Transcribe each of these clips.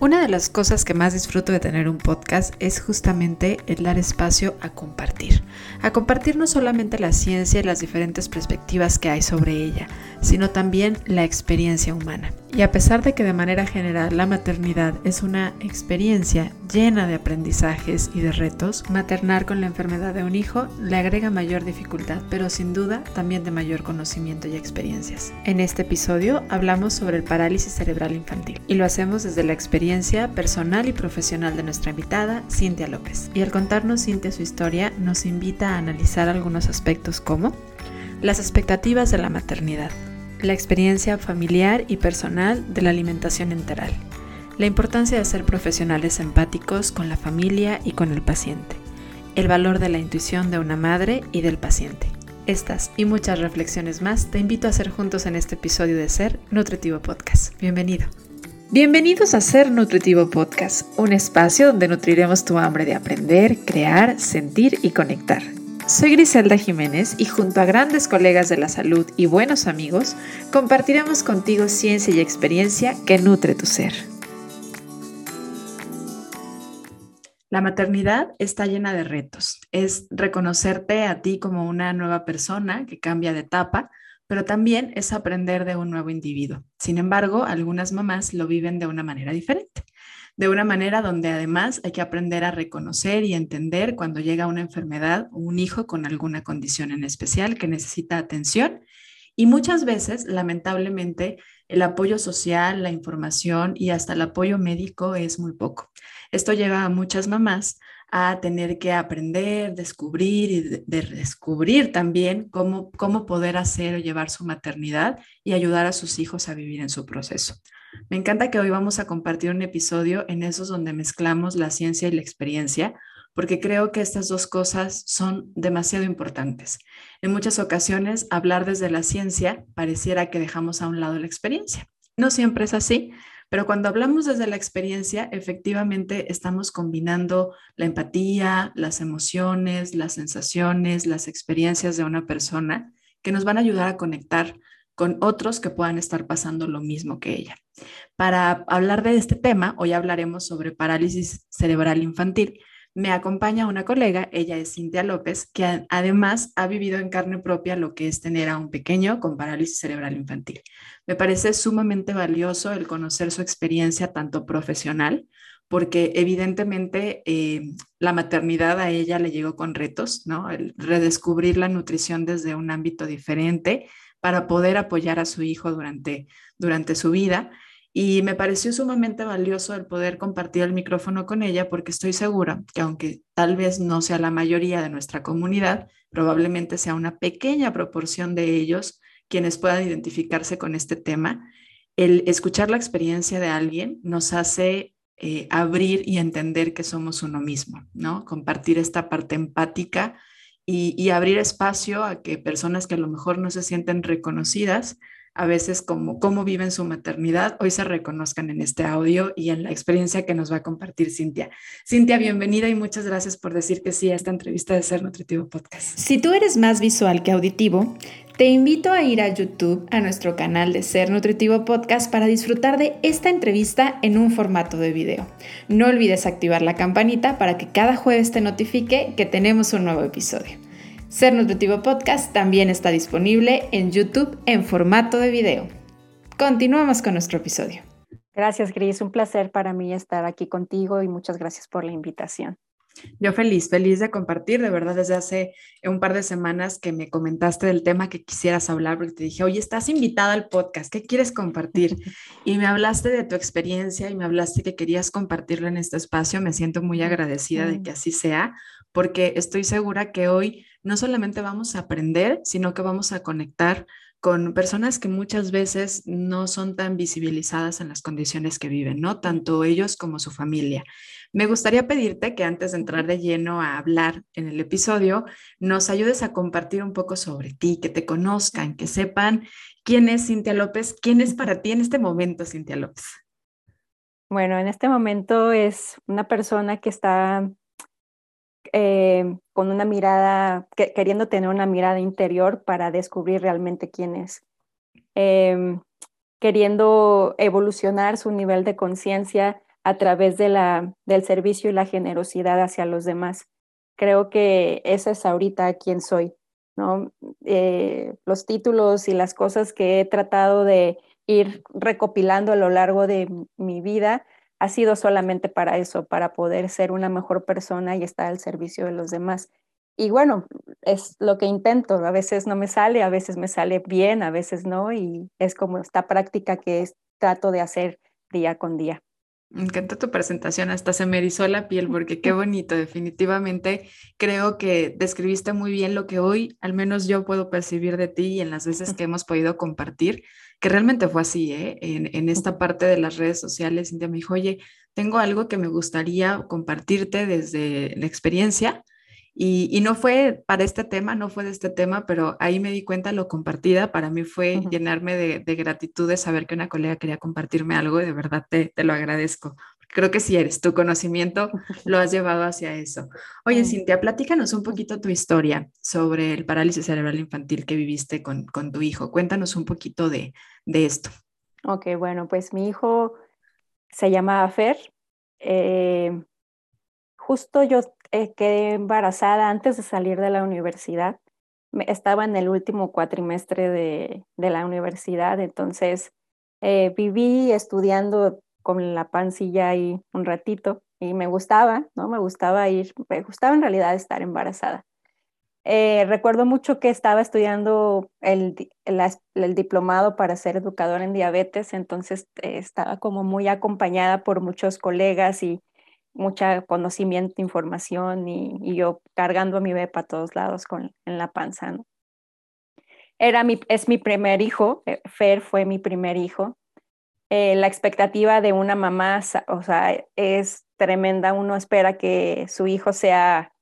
Una de las cosas que más disfruto de tener un podcast es justamente el dar espacio a compartir. A compartir no solamente la ciencia y las diferentes perspectivas que hay sobre ella, sino también la experiencia humana. Y a pesar de que de manera general la maternidad es una experiencia llena de aprendizajes y de retos, maternar con la enfermedad de un hijo le agrega mayor dificultad, pero sin duda también de mayor conocimiento y experiencias. En este episodio hablamos sobre el parálisis cerebral infantil y lo hacemos desde la experiencia personal y profesional de nuestra invitada, Cintia López. Y al contarnos Cintia su historia, nos invita a analizar algunos aspectos como las expectativas de la maternidad, la experiencia familiar y personal de la alimentación enteral, la importancia de ser profesionales empáticos con la familia y con el paciente, el valor de la intuición de una madre y del paciente. Estas y muchas reflexiones más te invito a hacer juntos en este episodio de Ser Nutritivo Podcast. Bienvenido. Bienvenidos a Ser Nutritivo Podcast, un espacio donde nutriremos tu hambre de aprender, crear, sentir y conectar soy Griselda Jiménez y junto a grandes colegas de la salud y buenos amigos, compartiremos contigo ciencia y experiencia que nutre tu ser. La maternidad está llena de retos. Es reconocerte a ti como una nueva persona que cambia de etapa, pero también es aprender de un nuevo individuo. Sin embargo, algunas mamás lo viven de una manera diferente de una manera donde además hay que aprender a reconocer y entender cuando llega una enfermedad o un hijo con alguna condición en especial que necesita atención. Y muchas veces, lamentablemente, el apoyo social, la información y hasta el apoyo médico es muy poco. Esto lleva a muchas mamás a tener que aprender, descubrir y descubrir también cómo, cómo poder hacer o llevar su maternidad y ayudar a sus hijos a vivir en su proceso. Me encanta que hoy vamos a compartir un episodio en esos donde mezclamos la ciencia y la experiencia, porque creo que estas dos cosas son demasiado importantes. En muchas ocasiones, hablar desde la ciencia pareciera que dejamos a un lado la experiencia. No siempre es así, pero cuando hablamos desde la experiencia, efectivamente estamos combinando la empatía, las emociones, las sensaciones, las experiencias de una persona que nos van a ayudar a conectar con otros que puedan estar pasando lo mismo que ella. Para hablar de este tema, hoy hablaremos sobre parálisis cerebral infantil. Me acompaña una colega, ella es Cintia López, que además ha vivido en carne propia lo que es tener a un pequeño con parálisis cerebral infantil. Me parece sumamente valioso el conocer su experiencia tanto profesional, porque evidentemente eh, la maternidad a ella le llegó con retos, ¿no? El redescubrir la nutrición desde un ámbito diferente, para poder apoyar a su hijo durante, durante su vida. Y me pareció sumamente valioso el poder compartir el micrófono con ella porque estoy segura que aunque tal vez no sea la mayoría de nuestra comunidad, probablemente sea una pequeña proporción de ellos quienes puedan identificarse con este tema. El escuchar la experiencia de alguien nos hace eh, abrir y entender que somos uno mismo, ¿no? Compartir esta parte empática y, abrir espacio a que personas que a lo mejor no se sienten reconocidas, a veces como cómo viven su maternidad, hoy se reconozcan en este audio y en la experiencia que nos va a compartir Cintia. Cintia, bienvenida y muchas gracias por decir que sí a esta entrevista de Ser Nutritivo Podcast. Si tú eres más visual que auditivo, te invito a ir a YouTube, a nuestro canal de Ser Nutritivo Podcast, para disfrutar de esta entrevista en un formato de video. No olvides activar la campanita para que cada jueves te notifique que tenemos un nuevo episodio. Ser Nutritivo Podcast también está disponible en YouTube en formato de video. Continuamos con nuestro episodio. Gracias, Gris. Un placer para mí estar aquí contigo y muchas gracias por la invitación. Yo feliz, feliz de compartir, de verdad, desde hace un par de semanas que me comentaste del tema que quisieras hablar, porque te dije, oye, estás invitada al podcast, ¿qué quieres compartir? Y me hablaste de tu experiencia y me hablaste que querías compartirlo en este espacio. Me siento muy agradecida de que así sea, porque estoy segura que hoy no solamente vamos a aprender, sino que vamos a conectar con personas que muchas veces no son tan visibilizadas en las condiciones que viven, ¿no? Tanto ellos como su familia. Me gustaría pedirte que antes de entrar de lleno a hablar en el episodio, nos ayudes a compartir un poco sobre ti, que te conozcan, que sepan quién es Cintia López, quién es para ti en este momento Cintia López. Bueno, en este momento es una persona que está eh, con una mirada, queriendo tener una mirada interior para descubrir realmente quién es. Em, queriendo evolucionar su nivel de conciencia a través de la, del servicio y la generosidad hacia los demás. Creo que esa es ahorita quien soy, ¿no? Eh, los títulos y las cosas que he tratado de ir recopilando a lo largo de mi vida ha sido solamente para eso, para poder ser una mejor persona y estar al servicio de los demás. Y bueno, es lo que intento. A veces no me sale, a veces me sale bien, a veces no. Y es como esta práctica que trato de hacer día con día. Me encanta tu presentación, hasta se me erizó la piel porque qué bonito, definitivamente creo que describiste muy bien lo que hoy al menos yo puedo percibir de ti y en las veces que hemos podido compartir, que realmente fue así, ¿eh? En, en esta parte de las redes sociales, Cintia me dijo, oye, tengo algo que me gustaría compartirte desde la experiencia y, no fue para este tema, no fue de este tema, pero ahí me di cuenta lo compartida. Para mí fue llenarme de, gratitud de saber que una colega quería compartirme algo y de verdad te, te lo agradezco. Creo que si eres, tu conocimiento lo has llevado hacia eso. Oye, Cintia, platícanos un poquito tu historia sobre el parálisis cerebral infantil que viviste con, con tu hijo. Cuéntanos un poquito de, de esto. Ok, bueno, pues mi hijo se llama Fer. Eh, justo yo eh, quedé embarazada antes de salir de la universidad. estaba en el último cuatrimestre de, de la universidad, entonces eh, viví estudiando con la pancilla ahí un ratito y me gustaba, ¿no? Me gustaba ir, me gustaba en realidad estar embarazada. Eh, recuerdo mucho que estaba estudiando el, el, diplomado para ser educadora en diabetes, entonces estaba como muy acompañada por muchos colegas y mucha conocimiento, información y, yo cargando a mi bebé para todos lados con, en la panza. ¿no? Era mi, es mi primer hijo, eh, Fer fue mi primer hijo. Eh, la expectativa de una mamá, o sea, es tremenda. Uno espera que su hijo sea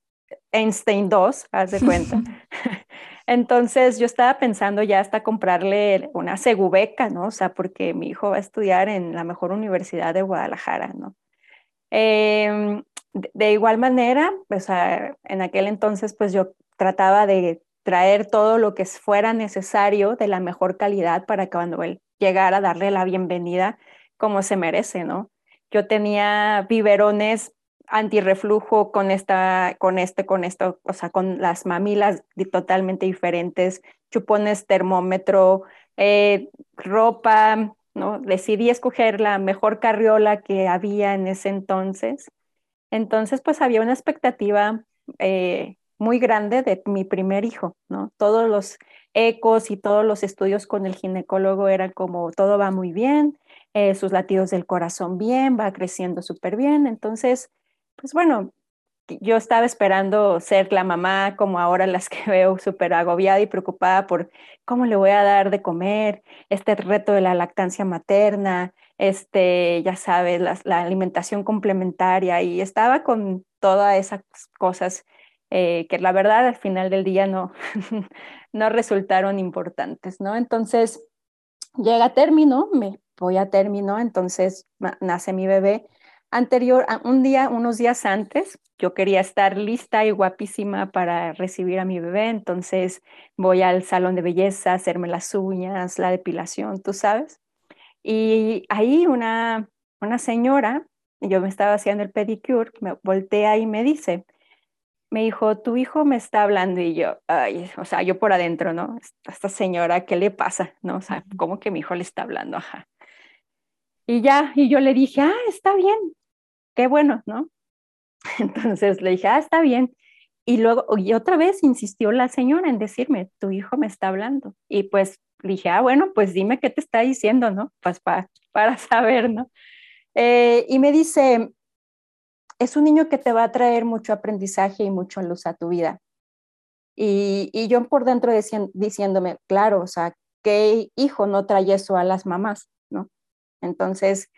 Einstein 2, haz de cuenta. Entonces yo estaba pensando ya hasta comprarle una segubeca, ¿no? O sea, porque mi hijo va a estudiar en la mejor universidad de Guadalajara, ¿no? Em, de, igual manera, pues, en aquel entonces, pues yo trataba de traer todo lo que fuera necesario de la mejor calidad para que cuando él llegara a darle la bienvenida como se merece, ¿no? Yo tenía biberones antirreflujo con esta, con este, con esto, o sea, con las mamilas totalmente diferentes, chupones termómetro, eh, ropa, Decidí escoger la mejor carriola que había en ese entonces. Entonces, pues había una expectativa eh, muy grande de mi primer hijo. Todos los ecos y todos los estudios con el ginecólogo eran como todo va muy bien, eh, sus latidos del corazón bien, va creciendo súper bien. Entonces, pues bueno, yo estaba esperando ser la mamá como ahora las que veo súper agobiada y preocupada por cómo le voy a dar de comer, este reto de la lactancia materna, este, ya sabes, la, alimentación complementaria y estaba con todas esas cosas eh, que la verdad al final del día no, no resultaron importantes, ¿no? Entonces, llega a término, me voy a término, entonces nace mi bebé anterior, un día, unos días antes, yo quería estar lista y guapísima para recibir a mi bebé, entonces voy al salón de belleza, hacerme las uñas, la depilación, tú sabes. Y ahí una, una señora, yo me estaba haciendo el pedicure, me voltea y me dice, me dijo, tu hijo me está hablando y yo, ay, o sea, yo por adentro, ¿no? Esta señora, ¿qué le pasa? ¿No? O sea, ¿cómo que mi hijo le está hablando? Ajá. Y ya, y yo le dije, ah, está bien, qué bueno, ¿no? Entonces le dije, ah, está bien. Y luego, y otra vez insistió la señora en decirme, tu hijo me está hablando. Y pues dije, ah, bueno, pues dime qué te está diciendo, ¿no? Pues para, para saber, ¿no? Eh, y me dice, es un niño que te va a traer mucho aprendizaje y mucho luz a tu vida. Y, y yo por dentro diciéndome, claro, o sea, ¿qué hijo no trae eso a las mamás, no? Entonces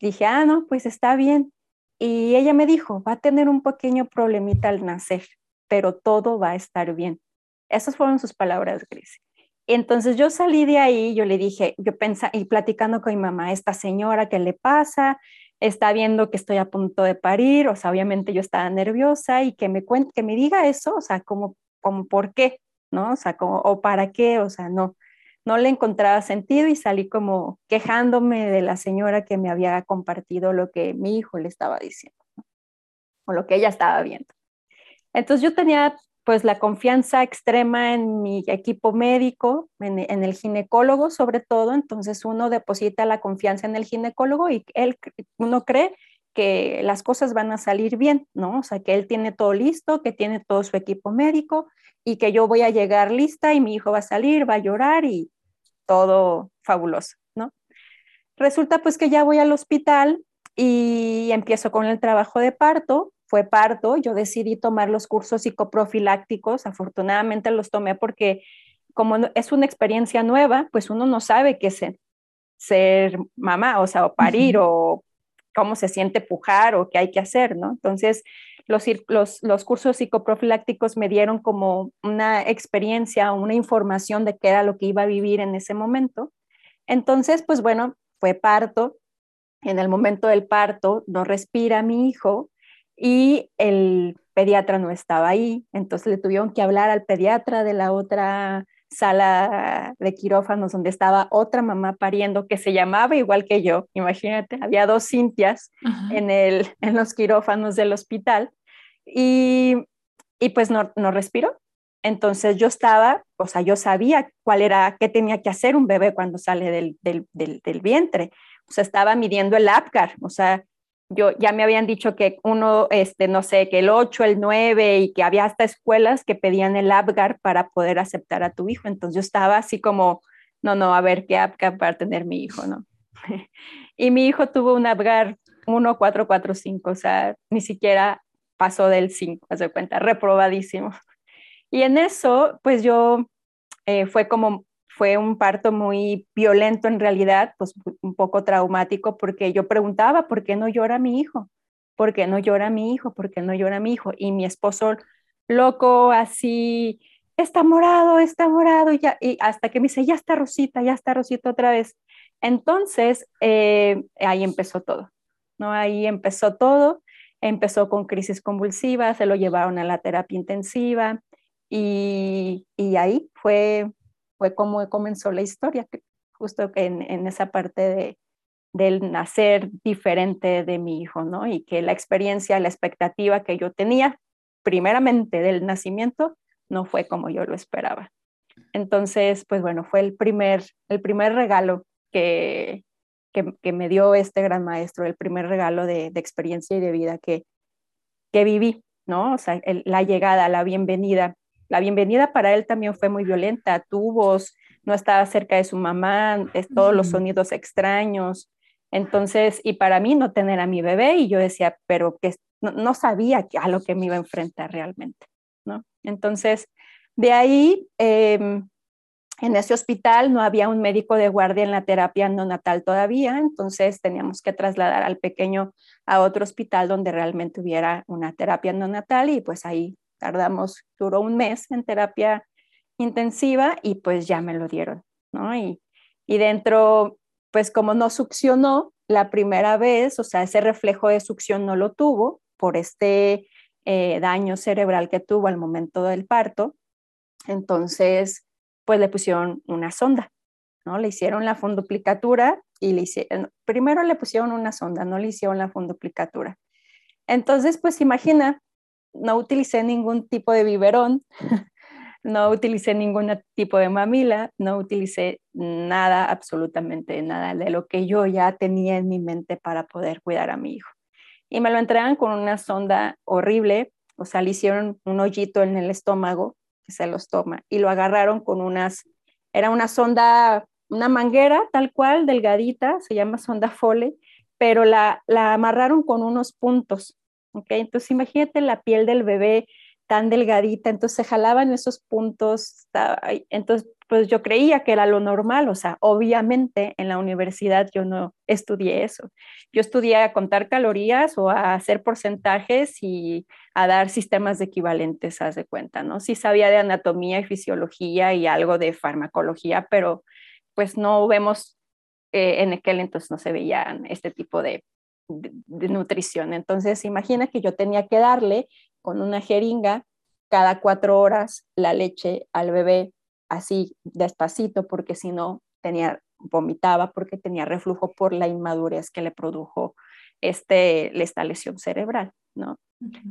dije, ah, no, pues está bien. Y ella me dijo, va a tener un pequeño problemita al nacer, pero todo va a estar bien. Esas fueron sus palabras, Gris. Entonces yo salí de ahí, yo le dije, yo pensaba, y platicando con mi mamá, esta señora, ¿qué le pasa? Está viendo que estoy a punto de parir, o sea, obviamente yo estaba nerviosa y que me cuente, que me diga eso, o sea, como, como por qué, ¿no? O sea, como, o para qué, o sea, no. No le encontraba sentido y salí como quejándome de la señora que me había compartido lo que mi hijo le estaba diciendo o lo que ella estaba viendo. Entonces yo tenía pues la confianza extrema en mi equipo médico, en, en, el ginecólogo sobre todo, entonces uno deposita la confianza en el ginecólogo y él, uno cree que las cosas van a salir bien, ¿no? O sea, que él tiene todo listo, que tiene todo su equipo médico y que yo voy a llegar lista y mi hijo va a salir, va a llorar y todo fabuloso, ¿no? Resulta pues que ya voy al hospital y empiezo con el trabajo de parto, fue parto, yo decidí tomar los cursos psicoprofilácticos, afortunadamente los tomé porque como es una experiencia nueva, pues uno no sabe qué es ser, mamá, o sea, o parir, o cómo se siente pujar, o qué hay que hacer, ¿no? Entonces, los, los, los, cursos psicoprofilácticos me dieron como una experiencia, una información de qué era lo que iba a vivir en ese momento. Entonces, pues bueno, fue parto. En el momento del parto no respira mi hijo y el pediatra no estaba ahí. Entonces le tuvieron que hablar al pediatra de la otra sala de quirófanos donde estaba otra mamá pariendo que se llamaba igual que yo, imagínate, había dos Cintias en, el, en los quirófanos del hospital y, y pues no, no respiró. Entonces yo estaba, o sea, yo sabía cuál era, qué tenía que hacer un bebé cuando sale del, del, del, del vientre. O sea, estaba midiendo el APGAR, o sea, yo ya me habían dicho que uno, este, no sé, que el 8, el 9 y que había hasta escuelas que pedían el APGAR para poder aceptar a tu hijo. Entonces yo estaba así como, no, no, a ver qué APGAR para tener mi hijo, ¿no? y mi hijo tuvo un APGAR 1, 4, 4, 5, o sea, ni siquiera pasó del 5, se cuenta, reprobadísimo. Y en eso, pues yo eh, fue como fue un parto muy violento en realidad, pues un poco traumático, porque yo preguntaba, ¿por qué no llora mi hijo? ¿Por qué no llora mi hijo? ¿Por qué no llora mi hijo? Y mi esposo loco, así, está morado, está morado, y, ya, y hasta que me dice, ya está Rosita, ya está Rosita otra vez. Entonces, eh, ahí empezó todo, ¿no? Ahí empezó todo, empezó con crisis convulsiva, se lo llevaron a la terapia intensiva y, y ahí fue fue como comenzó la historia, justo en, en esa parte de, del nacer diferente de mi hijo, ¿no? Y que la experiencia, la expectativa que yo tenía, primeramente del nacimiento, no fue como yo lo esperaba. Entonces, pues bueno, fue el primer, el primer regalo que, que, que me dio este gran maestro, el primer regalo de, de experiencia y de vida que, que viví, ¿no? O sea, la llegada, la bienvenida la bienvenida para él también fue muy violenta, tubos, no estaba cerca de su mamá, todos los sonidos extraños. Entonces, y para mí no tener a mi bebé, y yo decía, pero que no, sabía a lo que me iba a enfrentar realmente, ¿no? Entonces, de ahí, em, en ese hospital no había un médico de guardia en la terapia neonatal todavía, entonces teníamos que trasladar al pequeño a otro hospital donde realmente hubiera una terapia neonatal y pues ahí tardamos, duró un mes en terapia intensiva y pues ya me lo dieron, ¿no? Y, y dentro, pues como no succionó la primera vez, o sea, ese reflejo de succión no lo tuvo por este eh, daño cerebral que tuvo al momento del parto, entonces, pues le pusieron una sonda, ¿no? Le hicieron la funduplicatura y le hicieron, primero le pusieron una sonda, no le hicieron la funduplicatura. Entonces, pues imagina, no utilicé ningún tipo de biberón, no utilicé ningún tipo de mamila, no utilicé nada, absolutamente nada de lo que yo ya tenía en mi mente para poder cuidar a mi hijo. Y me lo entregan con una sonda horrible, o sea, le hicieron un hoyito en el estómago que se los toma y lo agarraron con unas, era una sonda, una manguera tal cual, delgadita, se llama sonda Fole, pero la, la amarraron con unos puntos entonces imagínate la piel del bebé tan delgadita, entonces se jalaban esos puntos, entonces pues yo creía que era lo normal, o sea, obviamente en la universidad yo no estudié eso. Yo estudié a contar calorías o a hacer porcentajes y a dar sistemas de equivalentes, haz de cuenta, ¿no? Sí sabía de anatomía y fisiología y algo de farmacología, pero pues no vemos, eh, en aquel entonces no se veían este tipo de de, nutrición. Entonces, imagina que yo tenía que darle con una jeringa cada cuatro horas la leche al bebé así despacito porque si no tenía vomitaba porque tenía reflujo por la inmadurez que le produjo este, esta lesión cerebral, ¿no?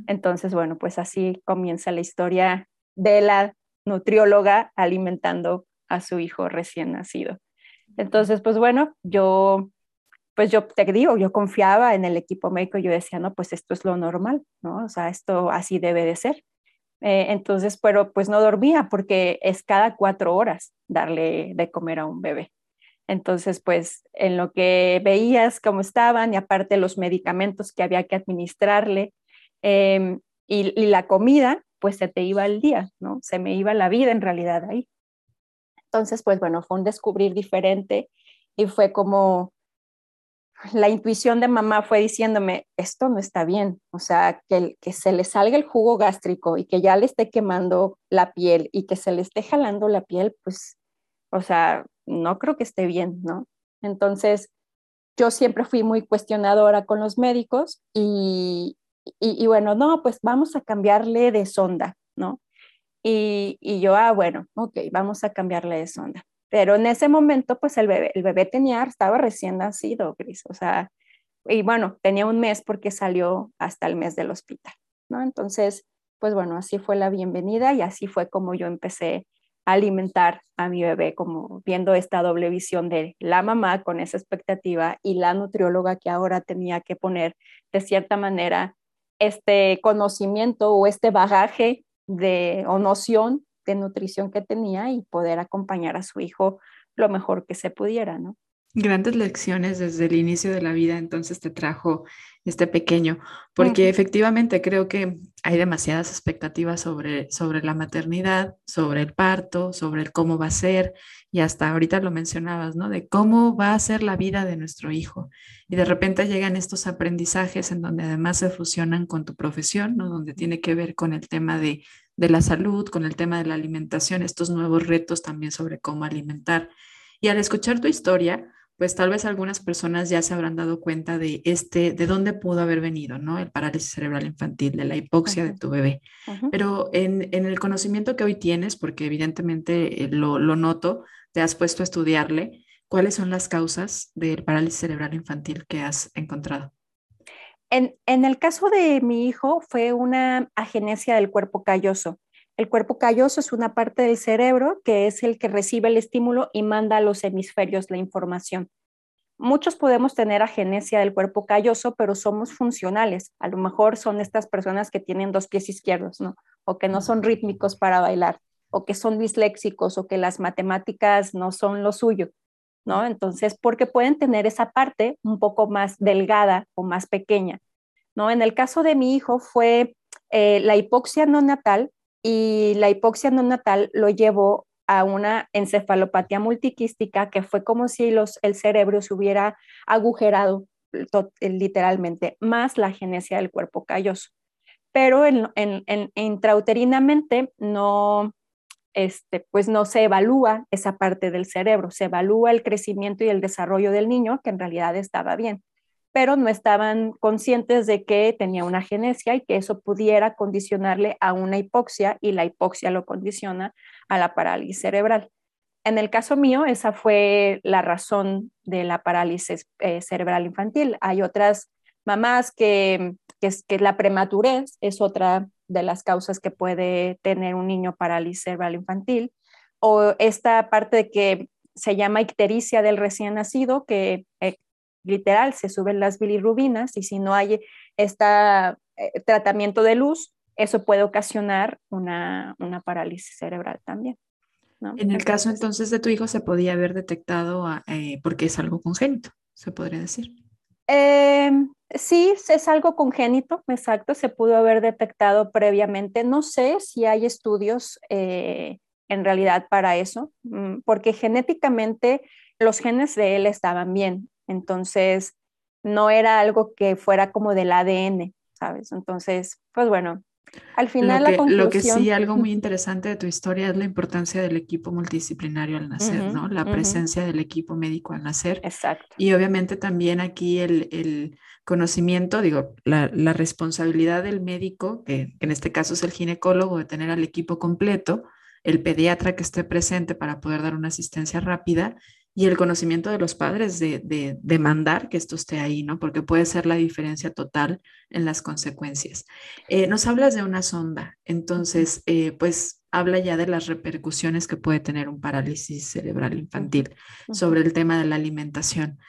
Entonces, bueno, pues así comienza la historia de la nutrióloga alimentando a su hijo recién nacido. Entonces, pues bueno, yo, pues yo te digo, yo confiaba en el equipo médico, yo decía, no, pues esto es lo normal, ¿no? O sea, esto así debe de ser. Eh, entonces, pero pues no dormía porque es cada cuatro horas darle de comer a un bebé. Entonces, pues en lo que veías cómo estaban y aparte los medicamentos que había que administrarle em, y, y, la comida, pues se te iba el día, ¿no? Se me iba la vida en realidad ahí. Entonces, pues bueno, fue un descubrir diferente y fue como la intuición de mamá fue diciéndome, esto no está bien, o sea, que, que se le salga el jugo gástrico y que ya le esté quemando la piel y que se le esté jalando la piel, pues, o sea, no creo que esté bien, ¿no? Entonces, yo siempre fui muy cuestionadora con los médicos y, y, bueno, no, pues vamos a cambiarle de sonda, ¿no? Y, y, yo, ah, bueno, ok, vamos a cambiarle de sonda. Pero en ese momento, pues el bebé, el bebé tenía, estaba recién nacido, Cris, o sea, y bueno, tenía un mes porque salió hasta el mes del hospital, ¿no? Entonces, pues bueno, así fue la bienvenida y así fue como yo empecé alimentar a mi bebé, como viendo esta doble visión de la mamá con esa expectativa y la nutrióloga que ahora tenía que poner de cierta manera este conocimiento o este bagaje de o noción de nutrición que tenía y poder acompañar a su hijo lo mejor que se pudiera, ¿no? Grandes lecciones desde el inicio de la vida, entonces te trajo este pequeño, porque efectivamente creo que hay demasiadas expectativas sobre, sobre la maternidad, sobre el parto, sobre el cómo va a ser, y hasta ahorita lo mencionabas, ¿no? De cómo va a ser la vida de nuestro hijo. Y de repente llegan estos aprendizajes en donde además se fusionan con tu profesión, ¿no? Donde tiene que ver con el tema de, de la salud, con el tema de la alimentación, estos nuevos retos también sobre cómo alimentar. Y al escuchar tu historia, pues tal vez algunas personas ya se habrán dado cuenta de este, de dónde pudo haber venido, ¿no? El parálisis cerebral infantil, de la hipoxia de tu bebé. Pero en, en, el conocimiento que hoy tienes, porque evidentemente eh, lo, lo, noto, te has puesto a estudiarle, ¿cuáles son las causas del parálisis cerebral infantil que has encontrado? En, el caso de mi hijo fue una agenesia del cuerpo calloso. El cuerpo calloso es una parte del cerebro que es el que recibe el estímulo y manda a los hemisferios la información. Muchos podemos tener agenesia del cuerpo calloso, pero somos funcionales. A lo mejor son estas personas que tienen dos pies izquierdos, ¿no? O que no son rítmicos para bailar, o que son disléxicos, o que las matemáticas no son lo suyo, ¿no? Entonces, porque pueden tener esa parte un poco más delgada o más pequeña, ¿no? En el caso de mi hijo fue eh, la hipoxia no natal, y la hipoxia neonatal lo llevó a una encefalopatía multiquística que fue como si los, el cerebro se hubiera agujerado literalmente, más la genesia del cuerpo calloso. Pero en, intrauterinamente no, este, pues no se evalúa esa parte del cerebro, se evalúa el crecimiento y el desarrollo del niño, que en realidad estaba bien pero no estaban conscientes de que tenía una genesia y que eso pudiera condicionarle a una hipoxia y la hipoxia lo condiciona a la parálisis cerebral. En el caso mío, esa fue la razón de la parálisis eh, cerebral infantil. Hay otras mamás que, que, que la prematurez es otra de las causas que puede tener un niño parálisis cerebral infantil, o esta parte que se llama ictericia del recién nacido, que eh, literal, se suben las bilirrubinas y si no hay este tratamiento de luz, eso puede ocasionar una, parálisis cerebral también. En el caso entonces de tu hijo se podía haber detectado eh, porque es algo congénito, se podría decir. Em, sí, es algo congénito, exacto, se pudo haber detectado previamente. No sé si hay estudios eh, en realidad para eso, mm, porque genéticamente los genes de él estaban bien. Entonces, no era algo que fuera como del ADN, ¿sabes? Entonces, pues bueno, al final lo que, la conclusión... Lo que sí, algo muy interesante de tu historia es la importancia del equipo multidisciplinario al nacer, ¿no? La presencia del equipo médico al nacer. Exacto. Y obviamente también aquí el, el conocimiento, digo, la, la, responsabilidad del médico, que en este caso es el ginecólogo, de tener al equipo completo, el pediatra que esté presente para poder dar una asistencia rápida y el conocimiento de los padres de, demandar que esto esté ahí, ¿no? Porque puede ser la diferencia total en las consecuencias. Eh, nos hablas de una sonda, entonces, eh, pues habla ya de las repercusiones que puede tener un parálisis cerebral infantil sobre el tema de la alimentación.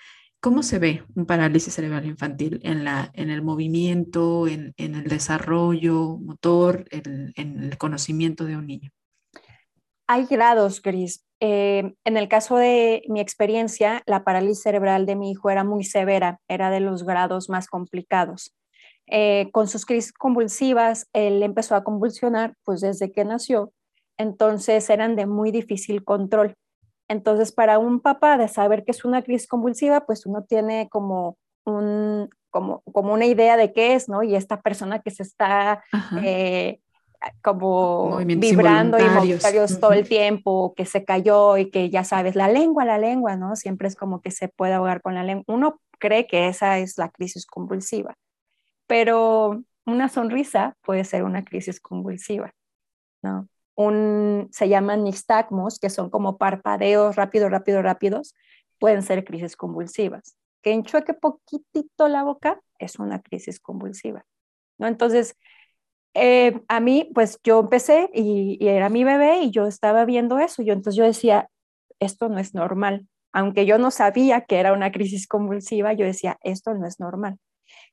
¿Cómo se ve un parálisis cerebral infantil en, la, en el movimiento, en, el desarrollo motor, en el conocimiento de un niño? Hay grados, Cris. Eh, en el caso de mi experiencia, la parálisis cerebral de mi hijo era muy severa, era de los grados más complicados. Eh, con sus crisis convulsivas, él empezó a convulsionar pues desde que nació, entonces eran de muy difícil control. Entonces, para un papá de saber que es una crisis convulsiva, pues uno tiene como un, como, como una idea de qué es, ¿no? Y esta persona que se está eh, como vibrando y voluntarios todo el tiempo, que se cayó y que ya sabes, la lengua, la lengua, ¿no? Siempre es como que se puede ahogar con la lengua. Uno cree que esa es la crisis convulsiva, pero una sonrisa puede ser una crisis convulsiva, ¿no? Un, se llaman nistagmos, que son como parpadeos rápido, rápido, rápidos, pueden ser crisis convulsivas. Que enchueque poquitito la boca es una crisis convulsiva, ¿no? Entonces, eh, a mí, pues yo empecé y, era mi bebé y yo estaba viendo eso. Yo, entonces yo decía, esto no es normal. Aunque yo no sabía que era una crisis convulsiva, yo decía, esto no es normal.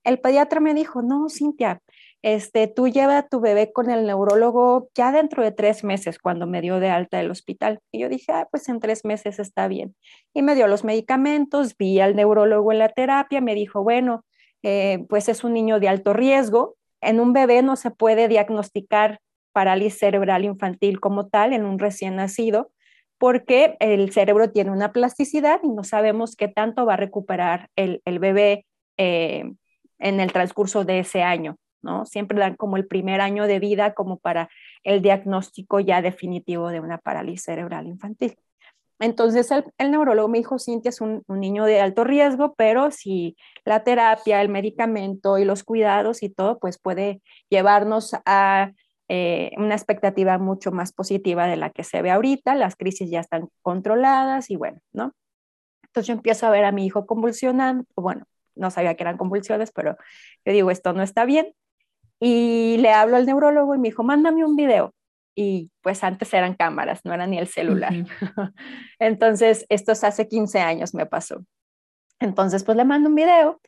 El pediatra me dijo, no, Cintia, este, tú lleva a tu bebé con el neurólogo ya dentro de tres meses cuando me dio de alta del hospital. Y yo dije, ah, pues en tres meses está bien. Y me dio los medicamentos, vi al neurólogo en la terapia, me dijo, bueno, eh, pues es un niño de alto riesgo, en un bebé no se puede diagnosticar parálisis cerebral infantil como tal en un recién nacido porque el cerebro tiene una plasticidad y no sabemos qué tanto va a recuperar el, bebé eh, en el transcurso de ese año, ¿no? Siempre dan como el primer año de vida como para el diagnóstico ya definitivo de una parálisis cerebral infantil. Entonces el, neurólogo me dijo, Cintia es un, niño de alto riesgo, pero si la terapia, el medicamento y los cuidados y todo, pues puede llevarnos a eh, una expectativa mucho más positiva de la que se ve ahorita, las crisis ya están controladas y bueno, ¿no? Entonces yo empiezo a ver a mi hijo convulsionando, bueno, no sabía que eran convulsiones, pero yo digo, esto no está bien. Y le hablo al neurólogo y me dijo, mándame un video y pues antes eran cámaras, no era ni el celular. Entonces, esto es hace 15 años me pasó. Entonces, pues le mando un video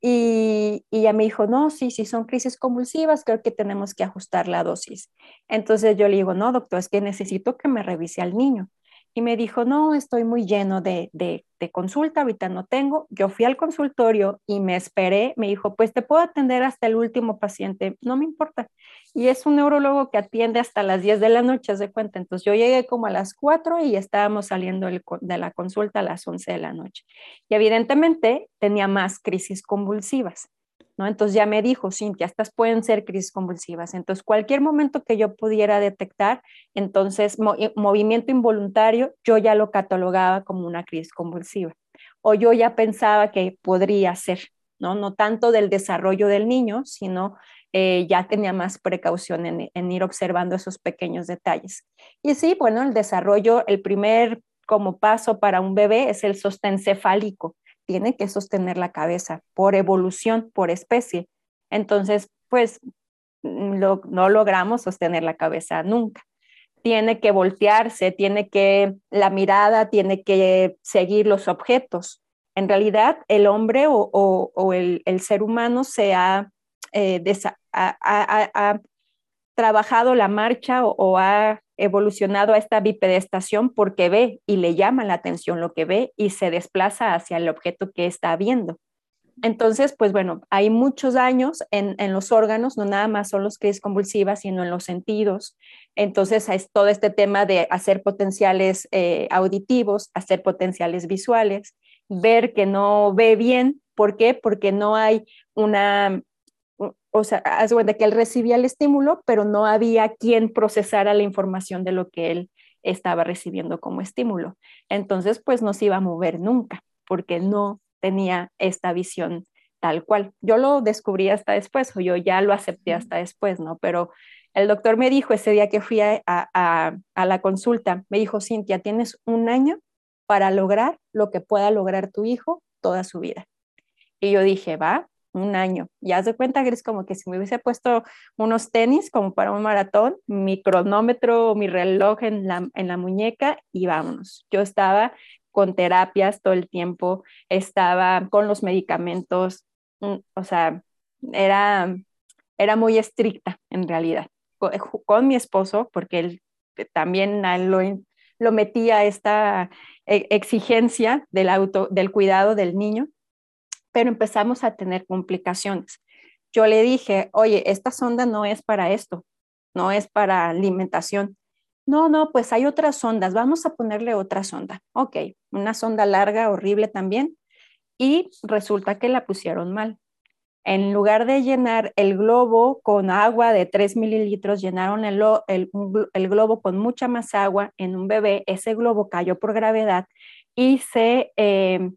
y, y ella me dijo, no, sí, sí, son crisis convulsivas, creo que tenemos que ajustar la dosis. Entonces yo le digo, no, doctor, es que necesito que me revise al niño y me dijo, no, estoy muy lleno de, de, consulta, ahorita no tengo. Yo fui al consultorio y me esperé, me dijo, pues te puedo atender hasta el último paciente, no me importa. Y es un neurólogo que atiende hasta las 10 de la noche, se cuenta. Entonces yo llegué como a las 4 y estábamos saliendo de la consulta a las 11 de la noche. Y evidentemente tenía más crisis convulsivas. Entonces ya me dijo, Cintia, estas pueden ser crisis convulsivas. Entonces, cualquier momento que yo pudiera detectar, entonces eh, movimiento involuntario, yo ya lo catalogaba como una crisis convulsiva. O yo ya pensaba que podría ser, ¿no? No tanto del desarrollo del niño, sino eh, ya tenía más precaución en, ir observando esos pequeños detalles. Y sí, bueno, el desarrollo, el primer como paso para un bebé es el sostén cefálico tiene que sostener la cabeza por evolución, por especie. Entonces, pues mm, no logramos sostener la cabeza nunca. Tiene que voltearse, tiene que, la mirada tiene que seguir los objetos. En realidad, el hombre o, el, ser humano se ha, eh, trabajado la marcha o ha evolucionado a esta bipedestación porque ve y le llama la atención lo que ve y se desplaza hacia el objeto que está viendo. Entonces, pues bueno, hay muchos daños en, los órganos, no nada más son los crisis convulsivas, sino en los sentidos. Entonces, es todo este tema de hacer potenciales eh, auditivos, hacer potenciales visuales, ver que no ve bien. ¿Por qué? Porque no hay una o sea, hace cuenta que él recibía el estímulo, pero no había quien procesara la información de lo que él estaba recibiendo como estímulo. Entonces, pues no se iba a mover nunca, porque no tenía esta visión tal cual. Yo lo descubrí hasta después, o yo ya lo acepté hasta después, ¿no? Pero El doctor me dijo ese día que fui a, a la consulta, me dijo, Cintia, tienes un año para lograr lo que pueda lograr tu hijo toda su vida. Y yo dije, va, un año. Ya haz de cuenta, Gris, como que si me hubiese puesto unos tenis como para un maratón, mi cronómetro, mi reloj en la, en la muñeca y vámonos. Yo estaba con terapias todo el tiempo, estaba con los medicamentos, mm, o sea, era, era muy estricta en realidad. Con, mi esposo, porque él también lo, lo metía esta e, exigencia del, auto, del cuidado del niño pero empezamos a tener complicaciones. Yo le dije, oye, esta sonda no es para esto, no es para alimentación. No, no, pues hay otras sondas, vamos a ponerle otra sonda. Ok, una sonda larga, horrible también, y resulta que la pusieron mal. En lugar de llenar el globo con agua de 3 mililitros, llenaron el, globo con mucha más agua en un bebé. Ese globo cayó por gravedad y se eh,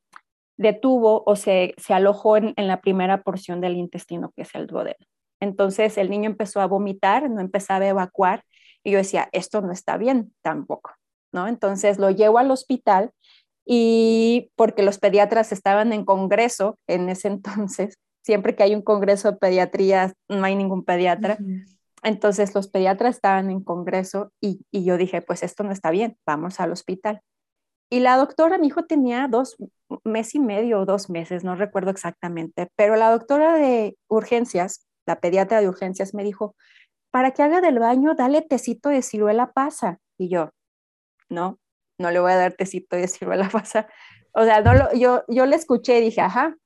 detuvo o se, se alojó en, la primera porción del intestino, que es el duodeno. Entonces el niño empezó a vomitar, no empezaba a evacuar y yo decía, esto no está bien tampoco, ¿no? Entonces lo llevo al hospital y porque los pediatras estaban en congreso en ese entonces, siempre que hay un congreso de pediatría no hay ningún pediatra. Entonces los pediatras estaban en congreso y, y yo dije, pues esto no está bien, vamos al hospital. Y la doctora, mi hijo tenía dos mes y medio o dos meses, no recuerdo exactamente, pero la doctora de urgencias, la pediatra de urgencias, me dijo, para que haga del baño, dale tecito de ciruela pasa. Y yo, no, no le voy a dar tecito de ciruela pasa. O sea, no lo, yo, yo le escuché y dije, ajá,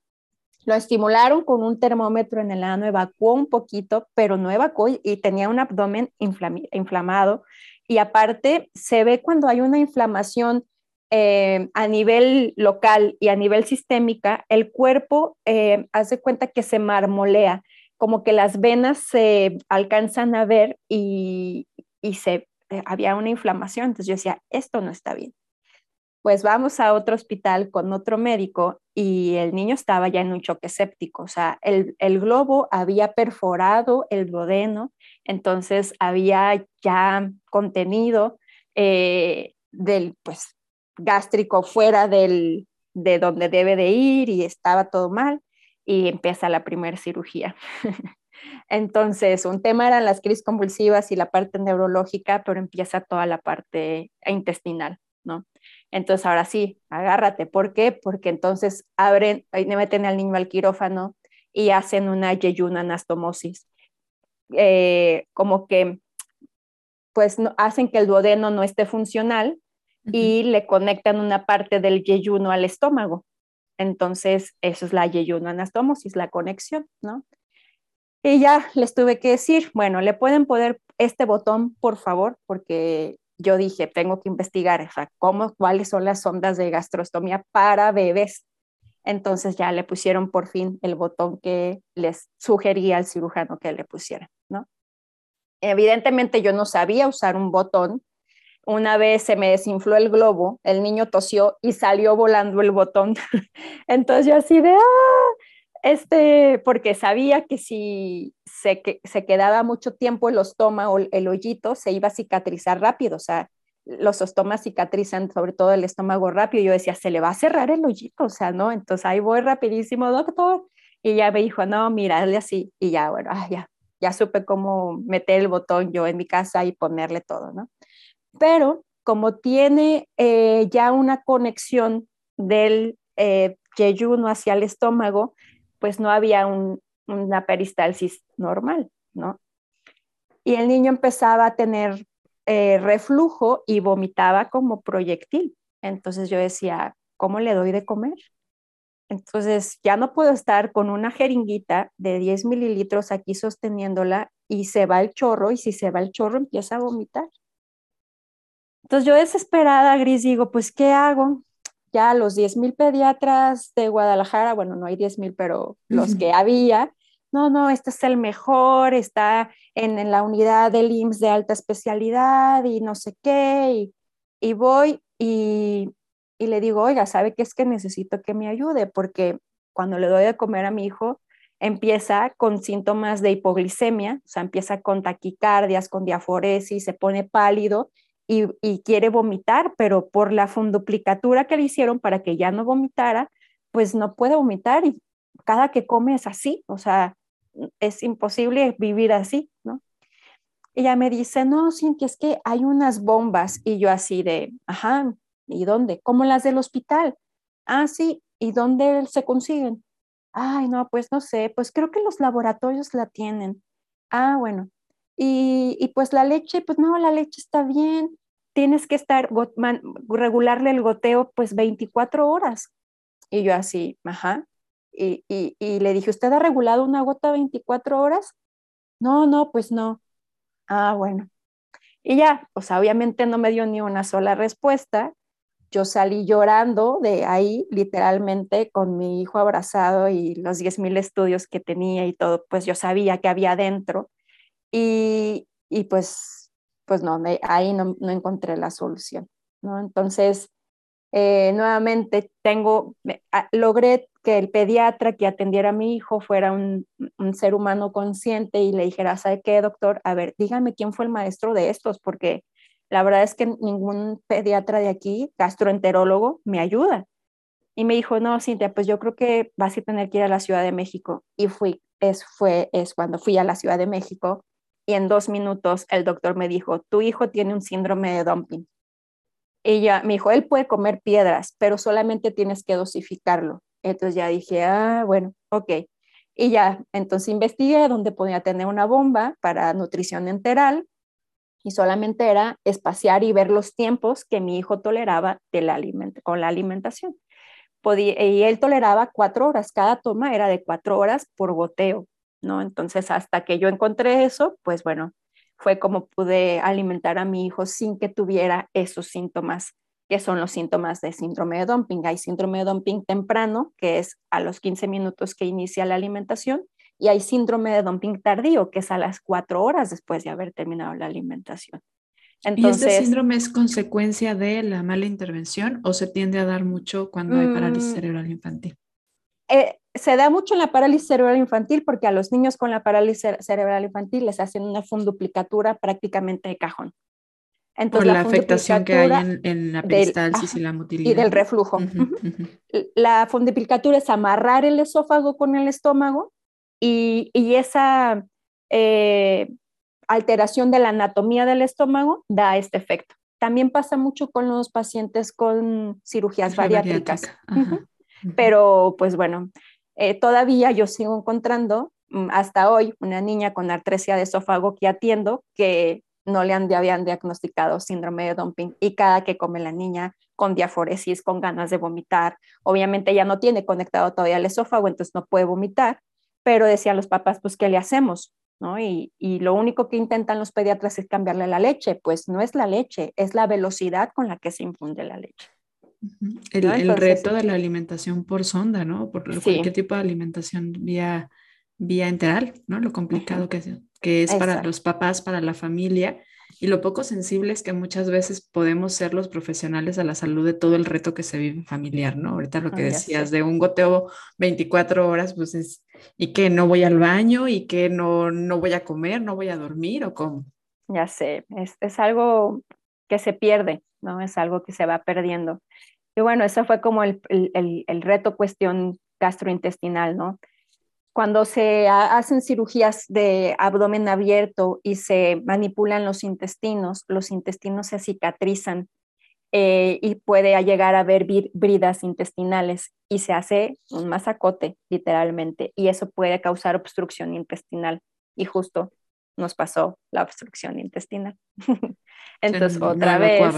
lo estimularon con un termómetro en el ano, evacuó un poquito, pero no evacuó y tenía un abdomen inflamado. Y aparte, se ve cuando hay una inflamación eh, a nivel local y a nivel sistémica, el cuerpo eh, hace cuenta que se marmolea, como que las venas se alcanzan a ver y, se, eh, había una inflamación. Entonces yo decía, esto no está bien. Pues vamos a otro hospital con otro médico y el niño estaba ya en un choque séptico, o sea, el, el globo había perforado el duodeno, entonces había ya contenido del, pues, gástrico fuera del, de donde debe de ir y estaba todo mal y empieza la primera cirugía. Entonces, un tema eran las crisis convulsivas y la parte neurológica, pero empieza toda la parte intestinal, ¿no? Entonces, ahora sí, agárrate. ¿Por qué? Porque entonces abren, meten al niño al quirófano y hacen una yeyuna anastomosis. Eh, como que, pues, no, hacen que el duodeno no esté funcional y le conectan una parte del yeyuno al estómago. Entonces, eso es la yeyuno anastomosis, la conexión, ¿no? Y ya les tuve que decir, bueno, le pueden poner este botón, por favor, porque yo dije, tengo que investigar, o cómo, cuáles son las ondas de gastrostomía para bebés. Entonces ya le pusieron por fin el botón que les sugería al cirujano que le pusiera, ¿no? Evidentemente yo no sabía usar un botón una vez se me desinfló el globo, el niño tosió y salió volando el botón. Entonces yo así de, ah, este, porque sabía que si se, que, se quedaba mucho tiempo el ostoma o el hoyito, se iba a cicatrizar rápido, o sea, los ostomas cicatrizan sobre todo el estómago rápido. Yo decía, se le va a cerrar el hoyito, o sea, ¿no? Entonces ahí voy rapidísimo, doctor. Y ya me dijo, no, mírale así. Y ya, bueno, ah, ya, ya supe cómo meter el botón yo en mi casa y ponerle todo, ¿no? Pero como tiene eh, ya una conexión del eh, yeyuno hacia el estómago, pues no había una peristalsis normal, ¿no? Y el niño empezaba a tener eh, reflujo y vomitaba como proyectil. Entonces yo decía, ¿cómo le doy de comer? Entonces ya no puedo estar con una jeringuita de 10 mililitros aquí sosteniéndola y se va el chorro y si se va el chorro empieza a vomitar. Entonces yo desesperada, Gris, digo, pues, ¿qué hago? Ya los 10.000 pediatras de Guadalajara, bueno, no hay 10.000, pero los que había, no, no, este es el mejor, está en, la unidad del IMSS de alta especialidad y no sé qué, y, voy y, le digo, oiga, ¿sabe qué es que necesito que me ayude? Porque cuando le doy de comer a mi hijo, empieza con síntomas de hipoglicemia, o sea, empieza con taquicardias, con diaforesis, se pone pálido y, quiere vomitar, pero por la funduplicatura que le hicieron para que ya no vomitara, pues no puede vomitar y cada que come es así, o sea, es imposible vivir así, ¿no? Ella me dice, no, Cintia, es que hay unas bombas y yo así de, ajá, ¿y dónde? Como las del hospital. Ah, sí, ¿y dónde se consiguen? Ay, no, pues no sé, pues creo que los laboratorios la tienen. Ah, bueno. Y, pues la leche, pues no, la leche está bien. Tienes que estar, regularle el goteo pues 24 horas. Y yo así, ajá. Y, y, le dije, ¿usted ha regulado una gota 24 horas? No, no, pues no. Ah, bueno. Y ya, pues obviamente no me dio ni una sola respuesta yo salí llorando de ahí, literalmente, con mi hijo abrazado y los 10.000 estudios que tenía y todo, pues yo sabía que había dentro. Y, y pues, pues no, ahí no, encontré la solución, ¿no? Entonces, eh, nuevamente tengo, logré que el pediatra que atendiera a mi hijo fuera un, un, ser humano consciente y le dijera, ¿sabe qué, doctor? A ver, dígame quién fue el maestro de estos, porque la verdad es que ningún pediatra de aquí, gastroenterólogo, me ayuda. Y me dijo, no, Cintia, pues yo creo que vas a tener que ir a la Ciudad de México. Y fui, es, fue, es cuando fui a la Ciudad de México y en dos minutos el doctor me dijo, tu hijo tiene un síndrome de dumping. Y ya me dijo, él puede comer piedras, pero solamente tienes que dosificarlo. Entonces ya dije, ah, bueno, ok. Y ya, entonces investigué dónde podía tener una bomba para nutrición enteral y solamente era espaciar y ver los tiempos que mi hijo toleraba de la con la alimentación. Podía, y él toleraba cuatro horas, cada toma era de cuatro horas por goteo, ¿no? Entonces, hasta que yo encontré eso, pues bueno, fue como pude alimentar a mi hijo sin que tuviera esos síntomas, que son los síntomas de síndrome de dumping. Hay síndrome de dumping temprano, que es a los 15 minutos que inicia la alimentación, y hay síndrome de dumping tardío, que es a las cuatro horas después de haber terminado la alimentación. Entonces, ¿Y este síndrome es consecuencia de la mala intervención o se tiende a dar mucho cuando hay parálisis mm. cerebral infantil? Eh, se da mucho en la parálisis cerebral infantil porque a los niños con la parálisis cerebral infantil les hacen una funduplicatura prácticamente de cajón. Entonces, Por la, afectación que hay en, la peristalsis y la motilidad. Y del reflujo. La funduplicatura es amarrar el esófago con el estómago y, esa eh, alteración de la anatomía del estómago da este efecto. También pasa mucho con los pacientes con cirugías bariátricas. Pero pues bueno, eh, todavía yo sigo encontrando mm, hasta hoy una niña con artresia de esófago que atiendo que no le habían diagnosticado síndrome de dumping y cada que come la niña con diaforesis, con ganas de vomitar, obviamente ya no tiene conectado todavía el esófago, entonces no puede vomitar, pero decían los papás, pues, ¿qué le hacemos? ¿No? Y, y, lo único que intentan los pediatras es cambiarle la leche, pues no es la leche, es la velocidad con la que se infunde la leche. El, reto de la alimentación por sonda, ¿no? Por cualquier tipo de alimentación vía, vía enteral, ¿no? Lo complicado que, es, que es para los papás, para la familia, y lo poco sensibles que muchas veces podemos ser los profesionales a la salud de todo el reto que se vive familiar, ¿no? Ahorita lo que decías de un goteo 24 horas, pues es, ¿y que no voy al baño? ¿Y que no, no voy a comer? ¿No voy a dormir? ¿O cómo? Ya sé, es, es algo que se pierde, ¿no? Es algo que se va perdiendo. Y bueno, eso fue como el, el, el reto cuestión gastrointestinal, ¿no? cuando se hacen cirugías de abdomen abierto y se manipulan los intestinos, los intestinos se cicatrizan eh, y puede llegar a haber bridas intestinales y se hace un masacote, literalmente, y eso puede causar obstrucción intestinal. Y justo nos pasó la obstrucción intestinal. Entonces, otra vez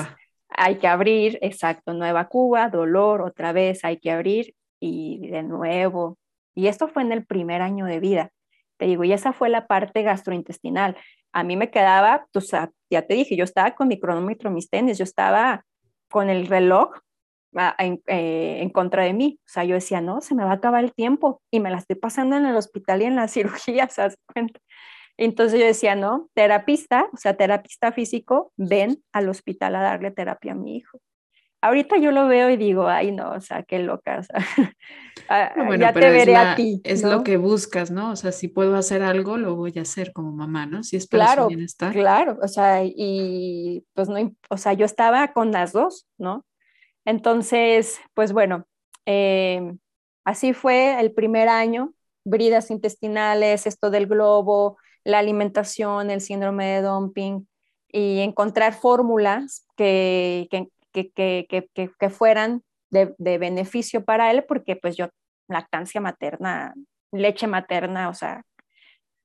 hay que abrir, exacto, nueva cuba, dolor, otra vez hay que abrir y de nuevo y esto fue en el primer año de vida. Te digo, y esa fue la parte gastrointestinal. A mí me quedaba, tú ya te dije, yo estaba con mi cronómetro, mis tenis, yo estaba con el reloj ah, eh, en, contra de mí. O sea, yo decía, no, se me va a acabar el tiempo y me la estoy pasando en el hospital y en la cirugía, ¿sabes cuenta? Entonces yo decía, no, terapista, o sea, terapista físico, ven al hospital a darle terapia a mi hijo. ahorita yo lo veo y digo, ay, no, o sea, qué loca, o sea, ah, ya te veré a ti. Es lo que buscas, ¿no? O sea, si puedo hacer algo, lo voy a hacer como mamá, ¿no? Si es para claro, su bienestar. Claro, o sea, y pues no, o sea, yo estaba con las dos, ¿no? Entonces, pues bueno, em, así fue el primer año, bridas intestinales, esto del globo, la alimentación, el síndrome de dumping y encontrar fórmulas que, que, que, que fueran de, de, beneficio para él, porque pues yo, lactancia materna, leche materna, o sea,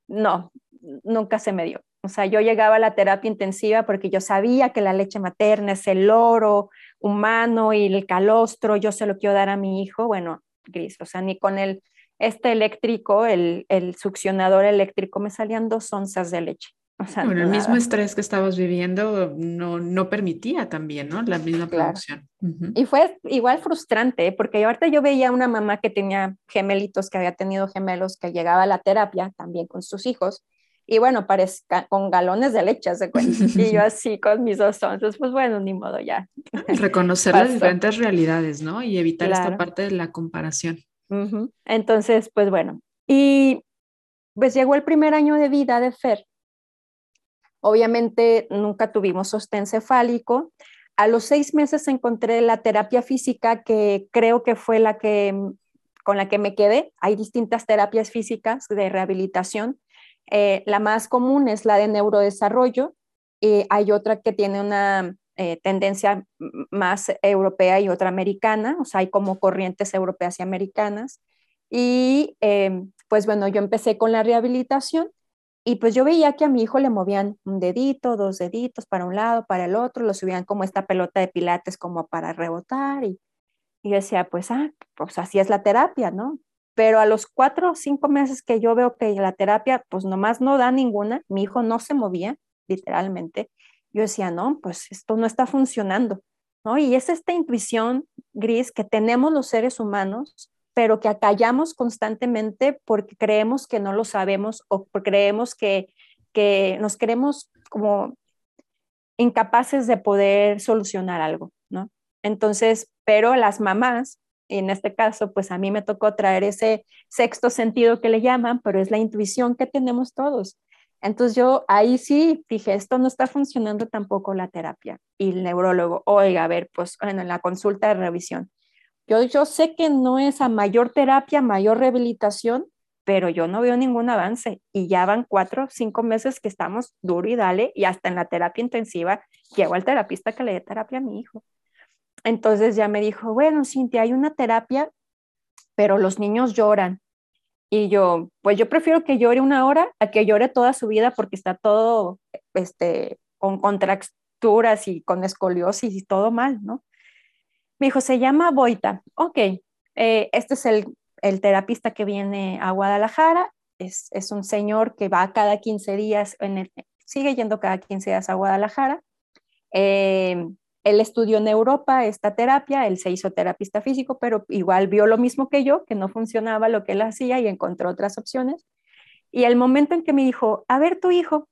no, nunca se me dio. O sea, yo llegaba a la terapia intensiva porque yo sabía que la leche materna es el oro humano y el calostro, yo se lo quiero dar a mi hijo, bueno, gris, o sea, ni con el, este eléctrico, el, el succionador eléctrico, me salían dos onzas de leche bueno, el mismo estrés que estabas viviendo no, no permitía también, ¿no? La misma producción. Y fue igual frustrante, porque ahorita yo veía una mamá que tenía gemelitos, que había tenido gemelos, que llegaba a la terapia también con sus hijos, y bueno, parezca, con galones de leche, se cuenta. Y yo así con mis dos onzas, pues bueno, ni modo ya. Reconocer las diferentes realidades, ¿no? Y evitar esta parte de la comparación. Entonces, pues bueno, y pues llegó el primer año de vida de Fer Obviamente nunca tuvimos sostén cefálico. A los seis meses encontré la terapia física que creo que fue la que con la que me quedé. Hay distintas terapias físicas de rehabilitación. Eh, la más común es la de neurodesarrollo. y hay otra que tiene una eh, tendencia más europea y otra americana, o sea, hay como corrientes europeas y americanas. Y eh, pues bueno, yo empecé con la rehabilitación y pues yo veía que a mi hijo le movían un dedito, dos deditos para un lado, para el otro, lo subían como esta pelota de pilates como para rebotar y, y decía, pues, ah, pues así es la terapia, ¿no? Pero a los cuatro o cinco meses que yo veo que la terapia, pues nomás no da ninguna, mi hijo no se movía, literalmente, yo decía, no, pues esto no está funcionando, ¿no? Y es esta intuición gris que tenemos los seres humanos pero que acallamos constantemente porque creemos que no lo sabemos o creemos que, que nos creemos como incapaces de poder solucionar algo, ¿no? Entonces, pero las mamás, en este caso, pues a mí me tocó traer ese sexto sentido que le llaman, pero es la intuición que tenemos todos. Entonces yo ahí sí dije, esto no está funcionando tampoco la terapia. Y el neurólogo, oiga, a ver, pues bueno, en la consulta de revisión, yo, sé que no es a mayor terapia, mayor rehabilitación, pero yo no veo ningún avance y ya van cuatro, cinco meses que estamos duro y dale y hasta en la terapia intensiva llego al terapista que le dé terapia a mi hijo. Entonces ya me dijo, bueno, Cintia, hay una terapia, pero los niños lloran. Y yo, pues yo prefiero que llore una hora a que llore toda su vida porque está todo este, con contracturas y con escoliosis y todo mal, ¿no? Me dijo, se llama Boita. Ok, eh, este es el, el, terapista que viene a Guadalajara. Es, es, un señor que va cada 15 días, en el, sigue yendo cada 15 días a Guadalajara. Eh, él estudió en Europa esta terapia, él se hizo terapista físico, pero igual vio lo mismo que yo, que no funcionaba lo que él hacía y encontró otras opciones. Y el momento en que me dijo, a ver tu hijo,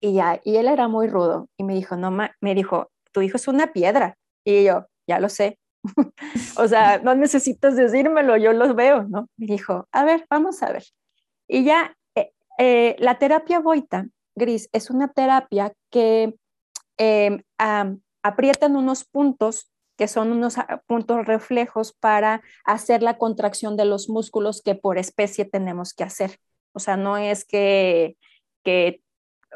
y ya, y él era muy rudo, y me dijo, no, me dijo, tu hijo es una piedra. Y yo, ya lo sé. o sea, no necesitas decírmelo, yo los veo, ¿no? Me dijo, a ver, vamos a ver. Y ya, eh, eh, la terapia Boita, Gris, es una terapia que eh, aprietan unos puntos que son unos ah, puntos reflejos para hacer la contracción de los músculos que por especie tenemos que hacer. O sea, no es que, que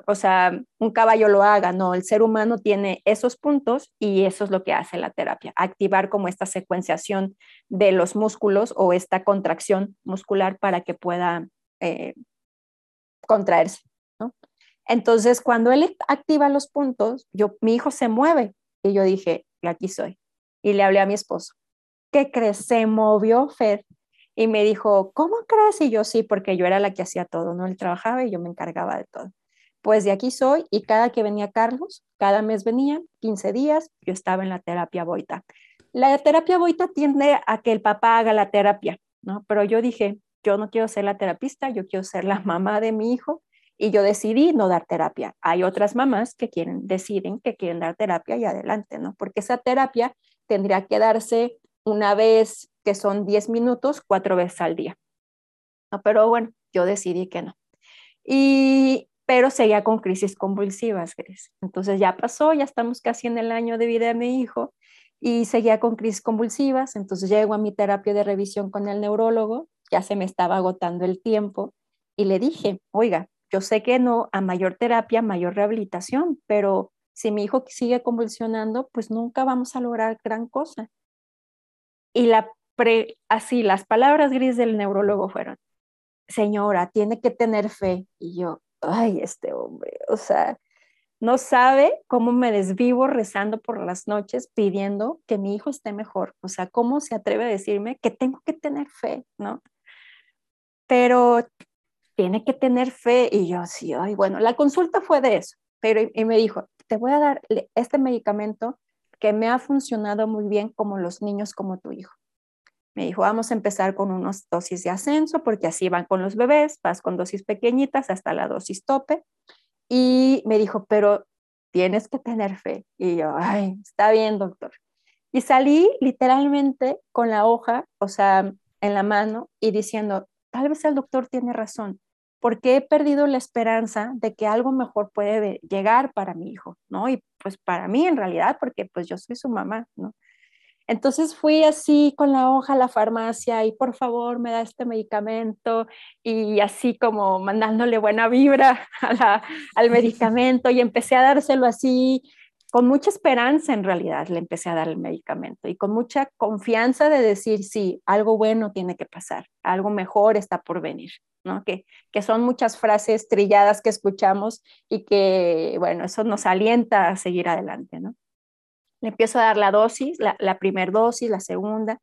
o sea, un caballo lo haga, no, el ser humano tiene esos puntos y eso es lo que hace la terapia, activar como esta secuenciación de los músculos o esta contracción muscular para que pueda eh, contraerse. Entonces, cuando él activa los puntos, yo, mi hijo se mueve y yo dije, aquí soy. Y le hablé a mi esposo, ¿qué crees? Se movió Fer y me dijo, ¿cómo crees? Y yo sí, porque yo era la que hacía todo, ¿no? Él trabajaba y yo me encargaba de todo pues de aquí soy y cada que venía Carlos, cada mes venía, 15 días, yo estaba en la terapia Boita. La terapia Boita tiende a que el papá haga la terapia, ¿no? Pero yo dije, yo no quiero ser la terapista, yo quiero ser la mamá de mi hijo y yo decidí no dar terapia. Hay otras mamás que quieren, deciden que quieren dar terapia y adelante, ¿no? Porque esa terapia tendría que darse una vez que son 10 minutos, cuatro veces al día. No, pero bueno, yo decidí que no. Y, pero seguía con crisis convulsivas, Grace. Entonces ya pasó, ya estamos casi en el año de vida de mi hijo y seguía con crisis convulsivas. Entonces llego a mi terapia de revisión con el neurólogo, ya se me estaba agotando el tiempo y le dije, oiga, yo sé que no, a mayor terapia, mayor rehabilitación, pero si mi hijo sigue convulsionando, pues nunca vamos a lograr gran cosa. Y así, las palabras grises del neurólogo fueron, señora, tiene que tener fe. Y yo, ay, este hombre, o sea, no sabe cómo me desvivo rezando por las noches pidiendo que mi hijo esté mejor. O sea, cómo se atreve a decirme que tengo que tener fe, ¿no? Pero tiene que tener fe. Y yo, sí, ay, bueno, la consulta fue de eso. Pero y me dijo, te voy a dar este medicamento que me ha funcionado muy bien como los niños como tu hijo. Me dijo, vamos a empezar con unas dosis de ascenso, porque así van con los bebés, vas con dosis pequeñitas hasta la dosis tope. Y me dijo, pero tienes que tener fe. Y yo, ay, está bien, doctor. Y salí literalmente con la hoja, o sea, en la mano y diciendo, tal vez el doctor tiene razón, porque he perdido la esperanza de que algo mejor puede llegar para mi hijo, ¿no? Y pues para mí en realidad, porque pues yo soy su mamá, ¿no? Entonces fui así con la hoja a la farmacia y por favor me da este medicamento y así como mandándole buena vibra al medicamento y empecé a dárselo así con mucha esperanza en realidad le empecé a dar el medicamento y con mucha confianza de decir, sí, algo bueno tiene que pasar, algo mejor está por venir, ¿no? Que, que son muchas frases trilladas que escuchamos y que, bueno, eso nos alienta a seguir adelante, ¿no? le empiezo a dar la dosis, la, la primera dosis, la segunda,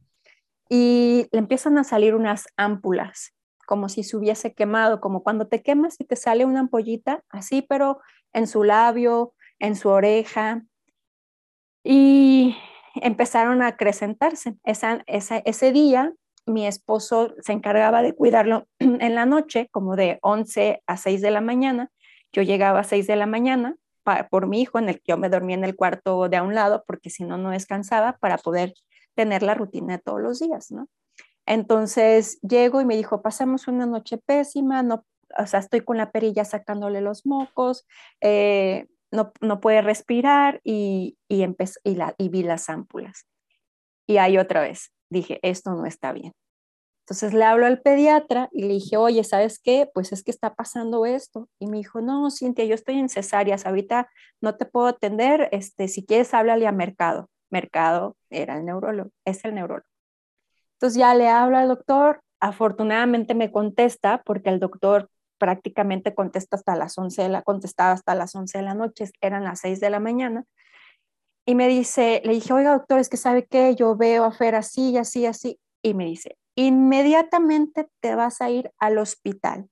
y le empiezan a salir unas ámpulas, como si se hubiese quemado, como cuando te quemas y te sale una ampollita, así, pero en su labio, en su oreja, y empezaron a acrecentarse. Esa, ese día mi esposo se encargaba de cuidarlo en la noche, como de 11 a 6 de la mañana. Yo llegaba a 6 de la mañana, por mi hijo, en el que yo me dormía en el cuarto de a un lado, porque si no, no descansaba para poder tener la rutina de todos los días, ¿no? Entonces llego y me dijo, pasamos una noche pésima, no, o sea, estoy con la perilla sacándole los mocos, eh, no, no, puede respirar y, y, y, la, y vi las ámpulas. Y ahí otra vez dije, esto no está bien. Entonces le hablo al pediatra y le dije, oye, ¿sabes qué? Pues es que está pasando esto. Y me dijo, no, Cintia, yo estoy en cesáreas, ahorita no te puedo atender, este, si quieres háblale a Mercado. Mercado era el neurólogo, es el neurólogo. Entonces ya le hablo al doctor, afortunadamente me contesta porque el doctor prácticamente contesta hasta las 11 de la, contestaba hasta las 11 de la noche, eran las 6 de la mañana. Y me dice, le dije, oiga doctor, es que sabe qué, yo veo a Fer así, así, así. Y me dice, inmediatamente te vas a ir al hospital.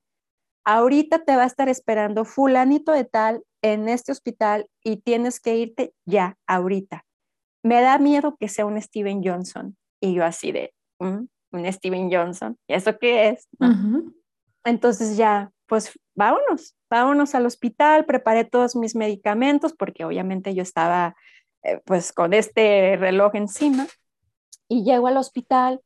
Ahorita te va a estar esperando fulanito de tal en este hospital y tienes que irte ya, ahorita. Me da miedo que sea un Steven Johnson. Y yo así de, mm, un Steven Johnson, ¿y eso qué es? Entonces ya, pues vámonos, vámonos al hospital, preparé todos mis medicamentos porque obviamente yo estaba eh, pues con este reloj encima y llego al hospital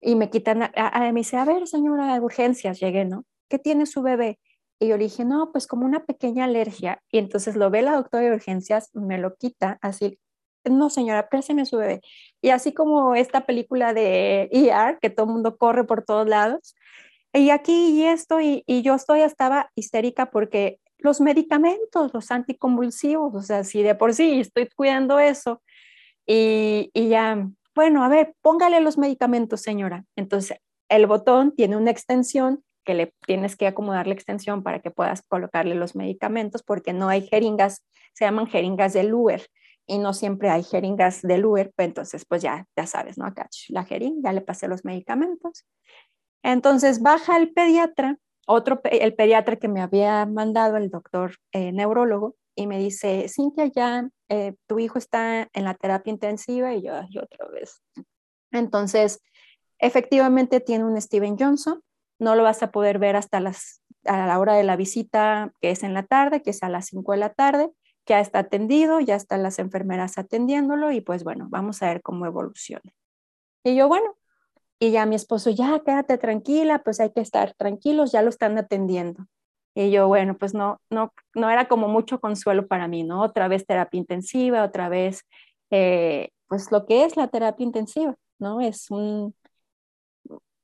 y me quitan, a, me dice, a ver, señora, de urgencias, llegué, ¿no? ¿Qué tiene su bebé? Y yo le dije, no, pues como una pequeña alergia. Y entonces lo ve la doctora de urgencias, me lo quita, así, no señora, présteme su bebé. Y así como esta película de ER, que todo el mundo corre por todos lados, y aquí y esto, y, y yo estoy, estaba histérica porque los medicamentos, los anticonvulsivos, o sea, si de por sí estoy cuidando eso, y, y ya bueno, a ver, póngale los medicamentos, señora. Entonces, el botón tiene una extensión que le tienes que acomodar la extensión para que puedas colocarle los medicamentos porque no hay jeringas, se llaman jeringas de Luer y no siempre hay jeringas de Luer, pues entonces pues ya, ya sabes, ¿no? Acá la jeringa, ya le pasé los medicamentos. Entonces baja el pediatra, otro, el pediatra que me había mandado el doctor eh, neurólogo, y me dice, Cintia, ya eh, tu hijo está en la terapia intensiva y yo, otra vez. Entonces, efectivamente tiene un Steven Johnson, no lo vas a poder ver hasta las, a la hora de la visita, que es en la tarde, que es a las 5 de la tarde, ya está atendido, ya están las enfermeras atendiéndolo y pues bueno, vamos a ver cómo evoluciona. Y yo, bueno, y ya mi esposo, ya quédate tranquila, pues hay que estar tranquilos, ya lo están atendiendo. Y yo, bueno, pues no, no, no era como mucho consuelo para mí, ¿no? Otra vez terapia intensiva, otra vez, eh, pues lo que es la terapia intensiva, ¿no? Es un,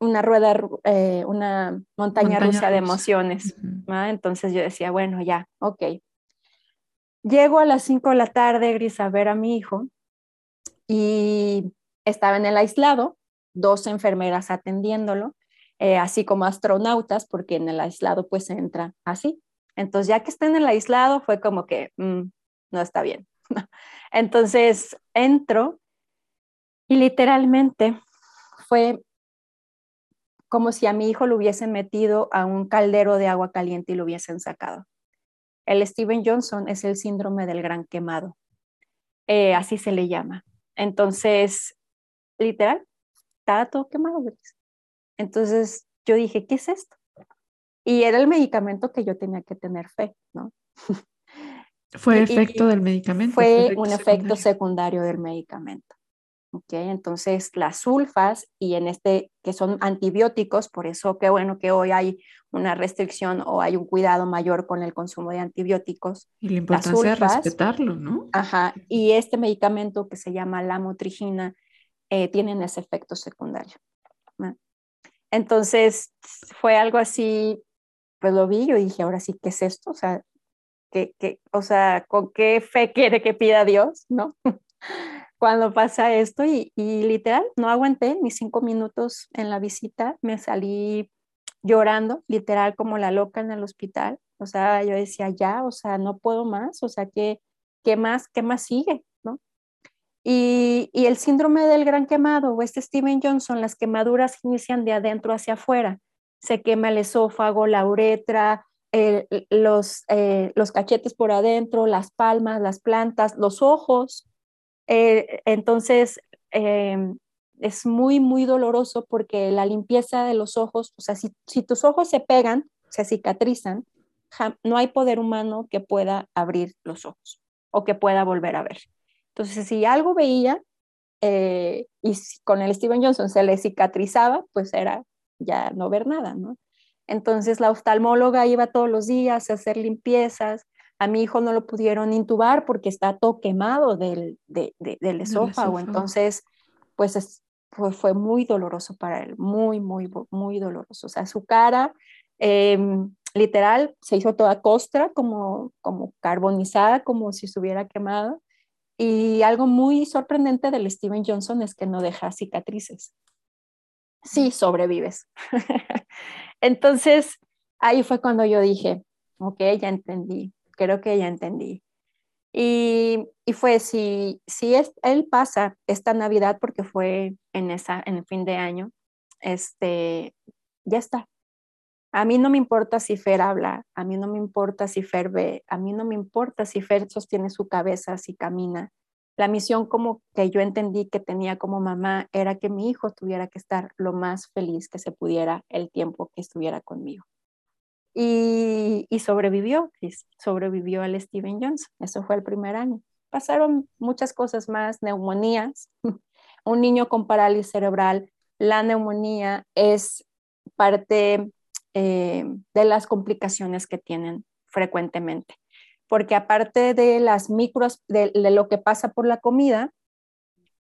una rueda, eh, una montaña, rusa, de emociones. Entonces yo decía, bueno, ya, ok. Llego a las 5 de la tarde, Gris, a ver a mi hijo y estaba en el aislado, dos enfermeras atendiéndolo, eh, así como astronautas, porque en el aislado pues se entra así. Entonces ya que está en el aislado fue como que mm, no está bien. Entonces entro y literalmente fue como si a mi hijo lo hubiesen metido a un caldero de agua caliente y lo hubiesen sacado. El Steven Johnson es el síndrome del gran quemado, eh, así se le llama. Entonces, literal, estaba todo quemado. Entonces yo dije, ¿qué es esto? Y era el medicamento que yo tenía que tener fe, ¿no? ¿Fue efecto del medicamento? Fue un efecto secundario del medicamento. Okay, entonces las sulfas y en este que son antibióticos, por eso qué bueno que hoy hay una restricción o hay un cuidado mayor con el consumo de antibióticos. Y la importancia de respetarlo, ¿no? Ajá, y este medicamento que se llama lamotrigina eh, tienen ese efecto secundario. Entonces fue algo así, pues lo vi, yo dije, ahora sí, ¿qué es esto? O sea, ¿qué, qué, o sea ¿con qué fe quiere que pida Dios? ¿No? Cuando pasa esto y, y literal, no aguanté ni cinco minutos en la visita, me salí llorando, literal como la loca en el hospital. O sea, yo decía, ya, o sea, no puedo más, o sea, ¿qué, qué más, qué más sigue? Y, el síndrome del gran quemado o este Steven Johnson, las quemaduras inician de adentro hacia afuera. Se quema el esófago, la uretra, los, eh, los cachetes por adentro, las palmas, las plantas, los ojos. Eh, entonces, em, es muy, muy doloroso porque la limpieza de los ojos, o sea, si, si tus ojos se pegan, se cicatrizan, no hay poder humano que pueda abrir los ojos o que pueda volver a ver. Entonces, si algo veía eh, y con el Steven Johnson se le cicatrizaba, pues era ya no ver nada, ¿no? Entonces la oftalmóloga iba todos los días a hacer limpiezas. A mi hijo no lo pudieron intubar porque está todo quemado del, del esófago. Entonces, pues fue, muy doloroso para él, muy, muy, muy doloroso. O sea, su cara, em, literal, se hizo toda costra, como, como carbonizada, como si estuviera quemado. Y algo muy sorprendente del Steven Johnson es que no deja cicatrices. Sí, sobrevives. Entonces, ahí fue cuando yo dije, ok, ya entendí, creo que ya entendí. Y, y fue, si, si es, él pasa esta Navidad, porque fue en, esa, en el fin de año, este, ya está, a mí no me importa si Fer habla, a mí no me importa si Fer ve, a mí no me importa si Fer sostiene su cabeza, si camina. La misión como que yo entendí que tenía como mamá era que mi hijo tuviera que estar lo más feliz que se pudiera el tiempo que estuviera conmigo. Y, y sobrevivió, sobrevivió al Steven Johnson. Eso fue el primer año. Pasaron muchas cosas más, neumonías, un niño con parálisis cerebral. La neumonía es parte eh, de las complicaciones que tienen frecuentemente. Porque aparte de las micros, de, lo que pasa por la comida,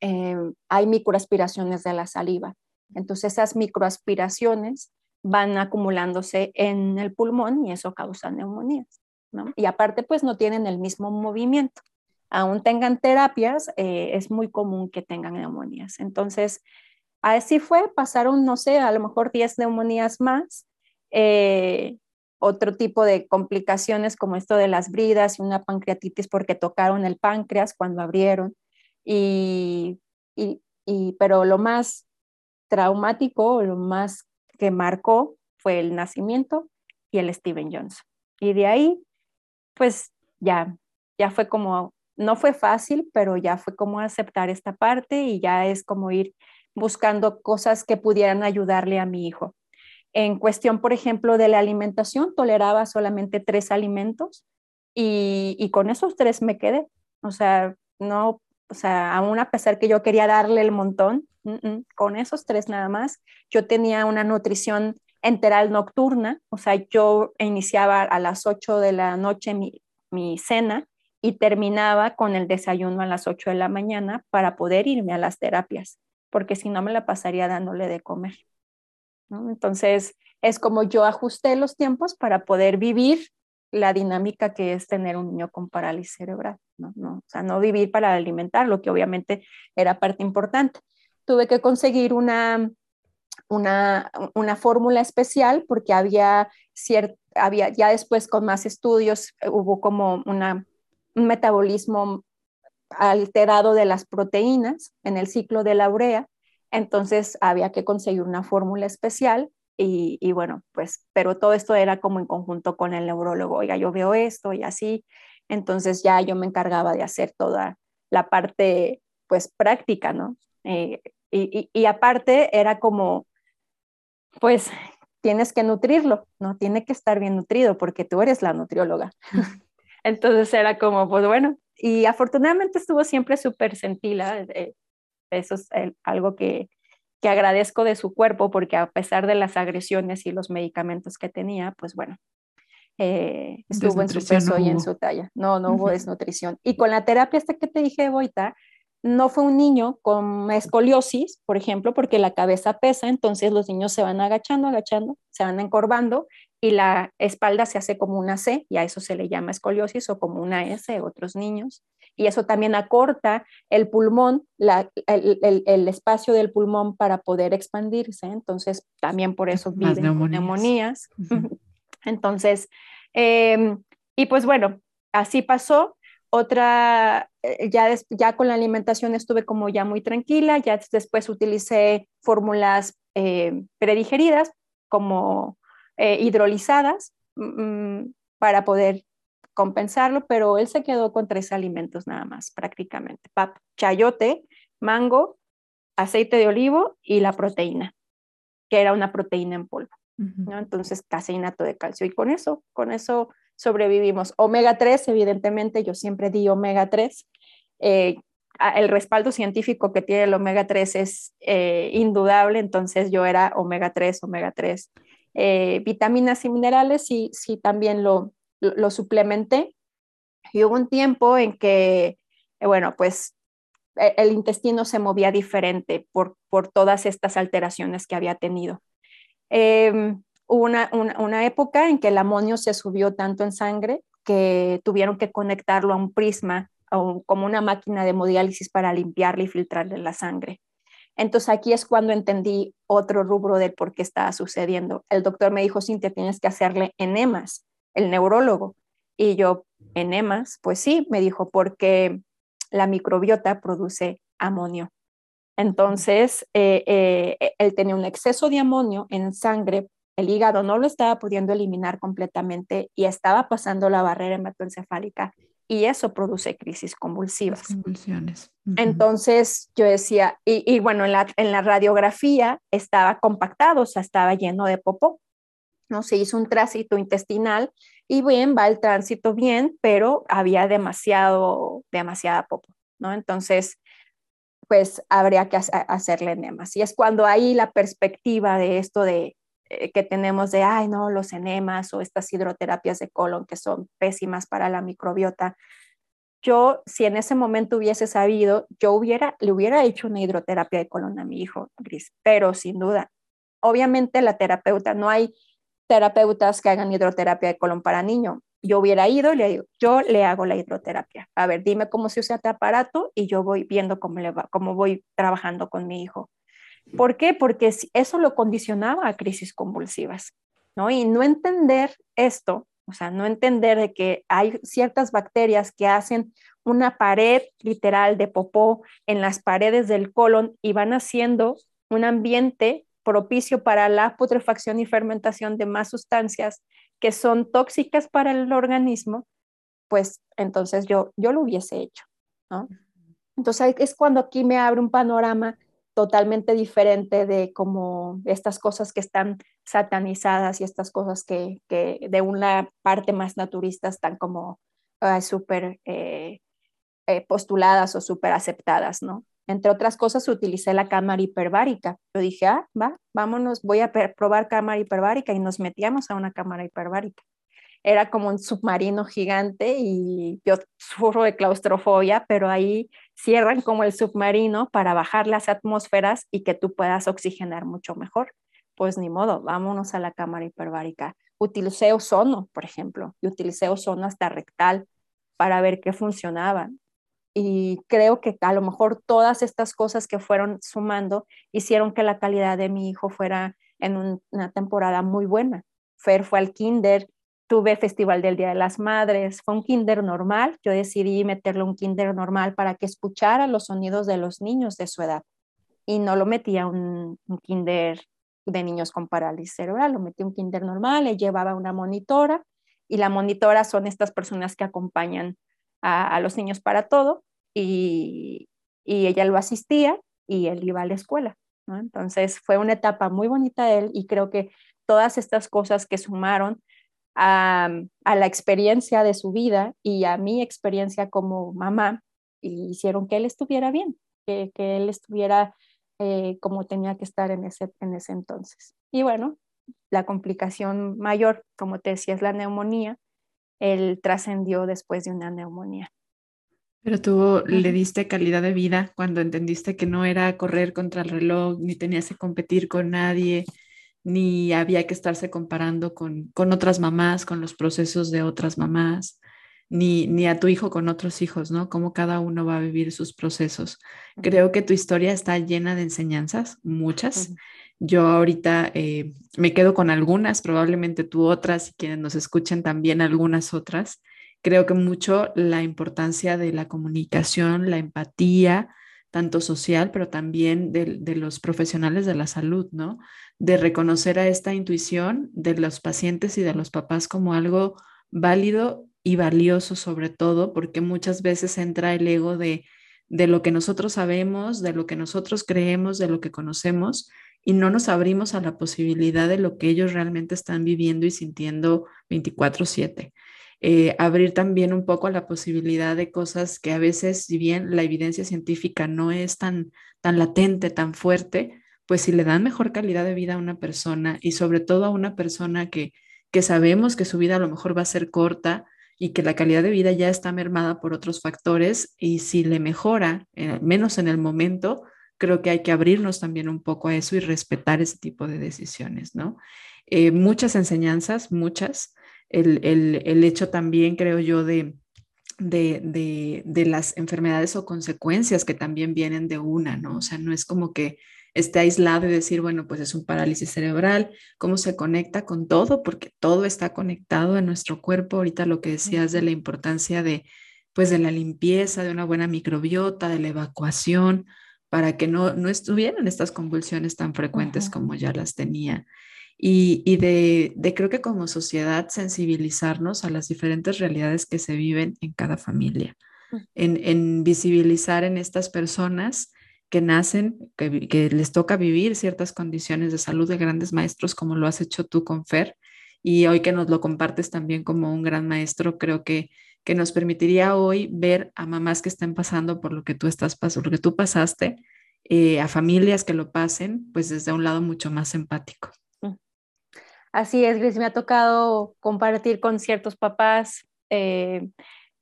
eh, hay microaspiraciones de la saliva. Entonces esas microaspiraciones van acumulándose en el pulmón y eso causa neumonías. Y aparte, pues no tienen el mismo movimiento. Aún tengan terapias, eh, es muy común que tengan neumonías. Entonces, así fue, pasaron, no sé, a lo mejor 10 neumonías más eh, otro tipo de complicaciones como esto de las bridas y una pancreatitis porque tocaron el páncreas cuando abrieron. Y, pero lo más traumático, lo más que marcó fue el nacimiento y el Steven Johnson. Y de ahí, pues ya, ya fue como, no fue fácil, pero ya fue como aceptar esta parte y ya es como ir buscando cosas que pudieran ayudarle a mi hijo. En cuestión, por ejemplo, de la alimentación, toleraba solamente tres alimentos. y, con esos tres me quedé. O sea, no, o sea, aún a pesar que yo quería darle el montón, con esos tres nada más, yo tenía una nutrición enteral nocturna, o sea, yo iniciaba a las 8 de la noche mi, mi cena y terminaba con el desayuno a las 8 de la mañana para poder irme a las terapias, porque si no me la pasaría dándole de comer. Entonces, es como yo ajusté los tiempos para poder vivir la dinámica que es tener un niño con parálisis cerebral, ¿no? ¿no? O sea, no vivir para alimentarlo, que obviamente era parte importante. Tuve que conseguir una, una, una fórmula especial porque había, había, ya después con más estudios, hubo como un metabolismo alterado de las proteínas en el ciclo de la urea, entonces había que conseguir una fórmula especial y, bueno, pues, pero todo esto era como en conjunto con el neurólogo, oiga, yo veo esto y así, entonces ya yo me encargaba de hacer toda la parte, pues, práctica, ¿no? Eh, y, y aparte era como, pues, tienes que nutrirlo, ¿no? Tiene que estar bien nutrido porque tú eres la nutrióloga. Entonces era como, pues bueno, y afortunadamente estuvo siempre súper sentila. Eh, eso es algo que, que agradezco de su cuerpo porque a pesar de las agresiones y los medicamentos que tenía, pues bueno, eh, estuvo en su peso y en su talla. No, no hubo desnutrición. Y con la terapia hasta que te dije, Boita, no fue un niño con escoliosis, por ejemplo, porque la cabeza pesa, entonces los niños se van agachando, agachando, se van encorvando y la espalda se hace como una C y a eso se le llama escoliosis o como una S otros niños. Y eso también acorta el pulmón, el, espacio del pulmón para poder expandirse. Entonces, también por eso viven neumonías. Entonces, em, y pues bueno, así pasó. Otra, eh, ya, ya con la alimentación estuve como ya muy tranquila, ya después utilicé fórmulas eh, predigeridas como eh, hidrolizadas mm, para poder compensarlo, pero él se quedó con tres alimentos nada más prácticamente, pap, chayote, mango, aceite de olivo y la proteína, que era una proteína en polvo. ¿no? Entonces, caseinato de calcio. Y con eso, con eso sobrevivimos. Omega 3, evidentemente, yo siempre di omega 3. Eh, el respaldo científico que tiene el omega 3 es eh, indudable, entonces yo era omega 3, omega 3. Eh, vitaminas y minerales y sí también lo, lo, suplementé. Y hubo un tiempo en que, bueno, pues e, el intestino se movía diferente por, por todas estas alteraciones que había tenido. Eh, hubo una, una, época en que el amonio se subió tanto en sangre que tuvieron que conectarlo a un prisma o como una máquina de hemodiálisis para limpiarle y filtrarle la sangre. Entonces aquí es cuando entendí otro rubro del por qué estaba sucediendo. El doctor me dijo, Cintia, tienes que hacerle enemas, el neurólogo. Y yo, enemas, pues sí, me dijo, porque la microbiota produce amonio. Entonces, eh, eh, él tenía un exceso de amonio en sangre, el hígado no lo estaba pudiendo eliminar completamente y estaba pasando la barrera hematoencefálica y eso produce crisis convulsivas. convulsiones. Entonces yo decía, y, bueno, en la, en la, radiografía estaba compactado, o sea, estaba lleno de popó, ¿no? Se hizo un tránsito intestinal y bien, va el tránsito bien, pero había demasiado, demasiada popó, ¿no? Entonces, pues habría que hacerle enemas. Y es cuando ahí la perspectiva de esto de eh, que tenemos de, ay, no, los enemas o estas hidroterapias de colon que son pésimas para la microbiota. Yo, si en ese momento hubiese sabido, yo hubiera, le hubiera hecho una hidroterapia de colon a mi hijo, Gris, pero sin duda, obviamente la terapeuta, no hay terapeutas que hagan hidroterapia de colon para niño. Yo hubiera ido y le digo, yo le hago la hidroterapia. A ver, dime cómo se usa este aparato y yo voy viendo cómo, le va, cómo voy trabajando con mi hijo. ¿Por qué? Porque eso lo condicionaba a crisis convulsivas, ¿no? Y no entender esto, o sea, no entender de que hay ciertas bacterias que hacen una pared literal de popó en las paredes del colon y van haciendo un ambiente propicio para la putrefacción y fermentación de más sustancias que son tóxicas para el organismo, pues entonces yo, yo lo hubiese hecho, ¿no? Entonces es cuando aquí me abre un panorama totalmente diferente de como estas cosas que están satanizadas y estas cosas que, que de una parte más naturista están como uh, súper eh, eh, postuladas o súper aceptadas, ¿no? Entre otras cosas, utilicé la cámara hiperbárica. Yo dije, ah, va, vámonos, voy a probar cámara hiperbárica y nos metíamos a una cámara hiperbárica. Era como un submarino gigante y yo sufro de claustrofobia, pero ahí cierran como el submarino para bajar las atmósferas y que tú puedas oxigenar mucho mejor. Pues ni modo, vámonos a la cámara hiperbárica. Utilicé ozono, por ejemplo, y utilicé ozono hasta rectal para ver qué funcionaba y creo que a lo mejor todas estas cosas que fueron sumando hicieron que la calidad de mi hijo fuera en una temporada muy buena. Fer fue al kinder, tuve Festival del Día de las Madres, fue un kinder normal, yo decidí meterle un kinder normal para que escuchara los sonidos de los niños de su edad y no lo metí a un, un kinder de niños con parálisis cerebral, lo metí un kinder normal, le llevaba una monitora y la monitora son estas personas que acompañan a, los niños para todo y, ella lo asistía y él iba a la escuela. Entonces fue una etapa muy bonita de él y creo que todas estas cosas que sumaron a, la experiencia de su vida y a mi experiencia como mamá hicieron que él estuviera bien, que, él estuviera eh, como tenía que estar en ese, en ese entonces. Y bueno, la complicación mayor, como te decía, es la neumonía él trascendió después de una neumonía. Pero tú le diste calidad de vida cuando entendiste que no era correr contra el reloj, ni tenías que competir con nadie, ni había que estarse comparando con, con otras mamás, con los procesos de otras mamás, ni, ni a tu hijo con otros hijos, ¿no? Cómo cada uno va a vivir sus procesos. Creo que tu historia está llena de enseñanzas, muchas, yo ahorita eh, me quedo con algunas, probablemente tú otras y quienes nos escuchen también algunas otras. Creo que mucho la importancia de la comunicación, la empatía, tanto social, pero también de, de, los profesionales de la salud, ¿no? De reconocer a esta intuición de los pacientes y de los papás como algo válido y valioso sobre todo, porque muchas veces entra el ego de, de lo que nosotros sabemos, de lo que nosotros creemos, de lo que conocemos, y no nos abrimos a la posibilidad de lo que ellos realmente están viviendo y sintiendo 24/7. Eh, abrir también un poco a la posibilidad de cosas que a veces, si bien la evidencia científica no es tan, tan latente, tan fuerte, pues si le dan mejor calidad de vida a una persona y sobre todo a una persona que, que sabemos que su vida a lo mejor va a ser corta y que la calidad de vida ya está mermada por otros factores y si le mejora, eh, menos en el momento, creo que hay que abrirnos también un poco a eso y respetar ese tipo de decisiones, ¿no? Eh, muchas enseñanzas, muchas. El, el, hecho también, creo yo, de, de, de, las enfermedades o consecuencias que también vienen de una, ¿no? O sea, no es como que esté aislado y decir, bueno, pues es un parálisis cerebral, cómo se conecta con todo, porque todo está conectado en nuestro cuerpo. Ahorita lo que decías de la importancia de, pues, de la limpieza, de una buena microbiota, de la evacuación, para que no, no estuvieran estas convulsiones tan frecuentes como ya las tenía. Y, y de, de, creo que como sociedad sensibilizarnos a las diferentes realidades que se viven en cada familia, en, en visibilizar en estas personas que nacen, que, que, les toca vivir ciertas condiciones de salud de grandes maestros, como lo has hecho tú con Fer, y hoy que nos lo compartes también como un gran maestro, creo que que nos permitiría hoy ver a mamás que estén pasando por lo que tú estás pasando, lo que tú pasaste, eh, a familias que lo pasen, pues desde un lado mucho más empático. Mm. Así es, Gris, me ha tocado compartir con ciertos papás. Eh,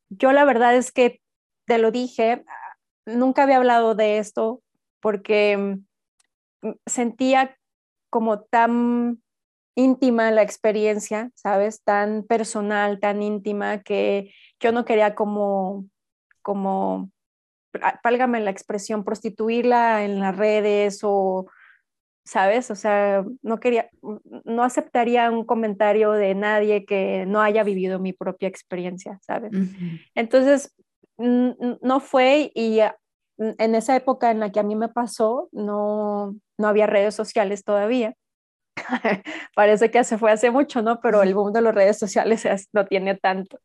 yo la verdad es que te lo dije, nunca había hablado de esto porque mm, sentía como tan íntima la experiencia, ¿sabes? Tan personal, tan íntima que yo no quería como, como, pálgame la expresión, prostituirla en las redes o, ¿sabes? O sea, no quería, no aceptaría un comentario de nadie que no haya vivido mi propia experiencia, ¿sabes? Entonces, no fue y en esa época en la que a mí me pasó, no, no había redes sociales todavía. Parece que se fue hace mucho, ¿no? Pero el boom de las redes sociales no tiene tanto.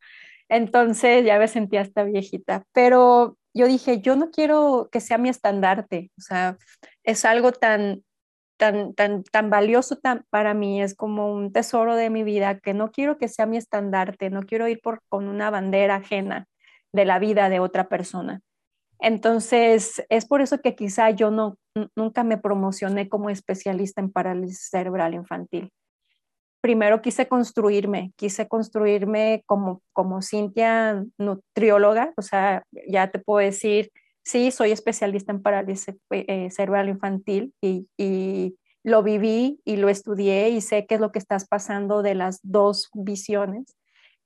Entonces ya me sentía hasta viejita. Pero yo dije, yo no quiero que sea mi estandarte. O sea, es algo tan tan, tan, tan valioso para mí, es como un tesoro de mi vida que no quiero que sea mi estandarte, no quiero ir por, con una bandera ajena de la vida de otra persona. Entonces, es por eso que quizá yo no, nunca me promocioné como especialista en parálisis cerebral infantil. Primero quise construirme, quise construirme como, como Cintia nutrióloga, o sea, ya te puedo decir, sí, soy especialista en parálisis eh, cerebral infantil y, y lo viví y lo estudié y sé qué es lo que estás pasando de las dos visiones,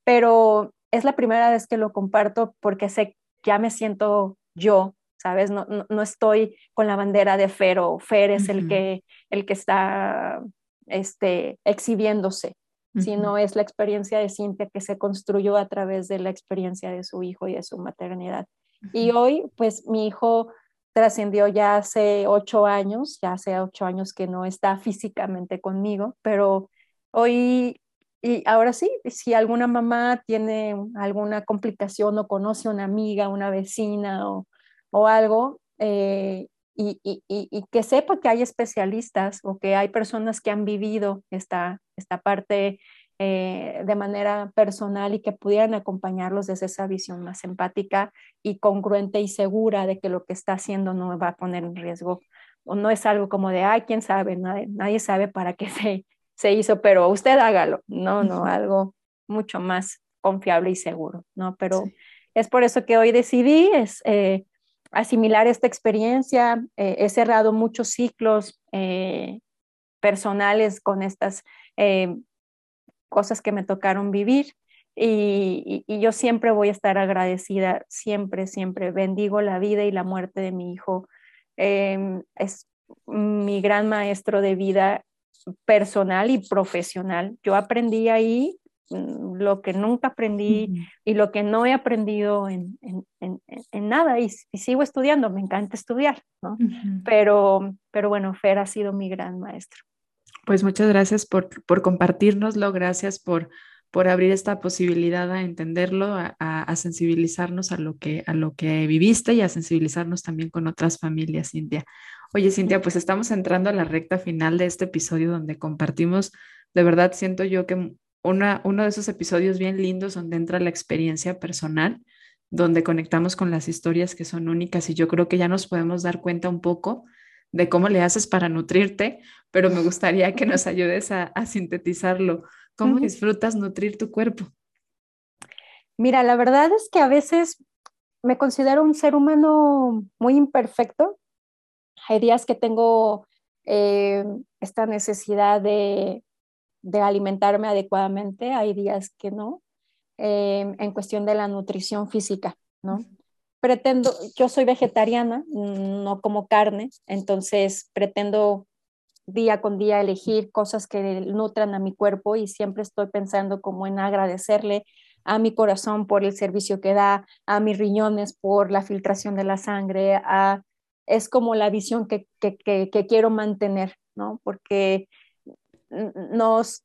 pero es la primera vez que lo comparto porque sé, ya me siento yo, ¿sabes? No, no, estoy con la bandera de Fer o Fer es el, que, el que está este, exhibiéndose, sino es la experiencia de Cintia que se construyó a través de la experiencia de su hijo y de su maternidad. Y hoy, pues mi hijo trascendió ya hace ocho años, ya hace ocho años que no está físicamente conmigo, pero hoy y ahora sí, si alguna mamá tiene alguna complicación o conoce a una amiga, una vecina o, o algo, eh, y, y, y, que sepa que hay especialistas o que hay personas que han vivido esta, esta parte eh, de manera personal y que pudieran acompañarlos desde esa visión más empática y congruente y segura de que lo que está haciendo no va a poner en riesgo o no es algo como de, ay, quién sabe, nadie, nadie sabe para qué se, se hizo, pero usted hágalo, no, no, algo mucho más confiable y seguro, ¿no? Pero es por eso que hoy decidí es, eh, asimilar esta experiencia, eh, he cerrado muchos ciclos eh, personales con estas cosas que me tocaron vivir. Y, y, yo siempre voy a estar agradecida, siempre, siempre bendigo la vida y la muerte de mi hijo. es mi gran maestro de vida personal y profesional. Yo aprendí ahí lo que nunca aprendí y lo que no he aprendido en, nada y, sigo estudiando, me encanta estudiar, ¿no? pero, pero bueno, Fer ha sido mi gran maestro. Pues muchas gracias por, por compartirnoslo, gracias por, por abrir esta posibilidad a entenderlo, a, a, sensibilizarnos a lo, que, a lo que viviste y a sensibilizarnos también con otras familias, India. Oye, Cintia, pues estamos entrando a la recta final de este episodio donde compartimos, de verdad siento yo que una, uno de esos episodios bien lindos donde entra la experiencia personal, donde conectamos con las historias que son únicas y yo creo que ya nos podemos dar cuenta un poco de cómo le haces para nutrirte, pero me gustaría que nos ayudes a, sintetizarlo. ¿Cómo disfrutas nutrir tu cuerpo? Mira, la verdad es que a veces me considero un ser humano muy imperfecto hay días que tengo eh, esta necesidad de, alimentarme adecuadamente, hay días que no, eh, en cuestión de la nutrición física, ¿no? Pretendo, yo soy vegetariana, no como carne, entonces pretendo día con día elegir cosas que nutran a mi cuerpo y siempre estoy pensando como en agradecerle a mi corazón por el servicio que da, a mis riñones por la filtración de la sangre, a es como la visión que, quiero mantener, ¿no? Porque nos,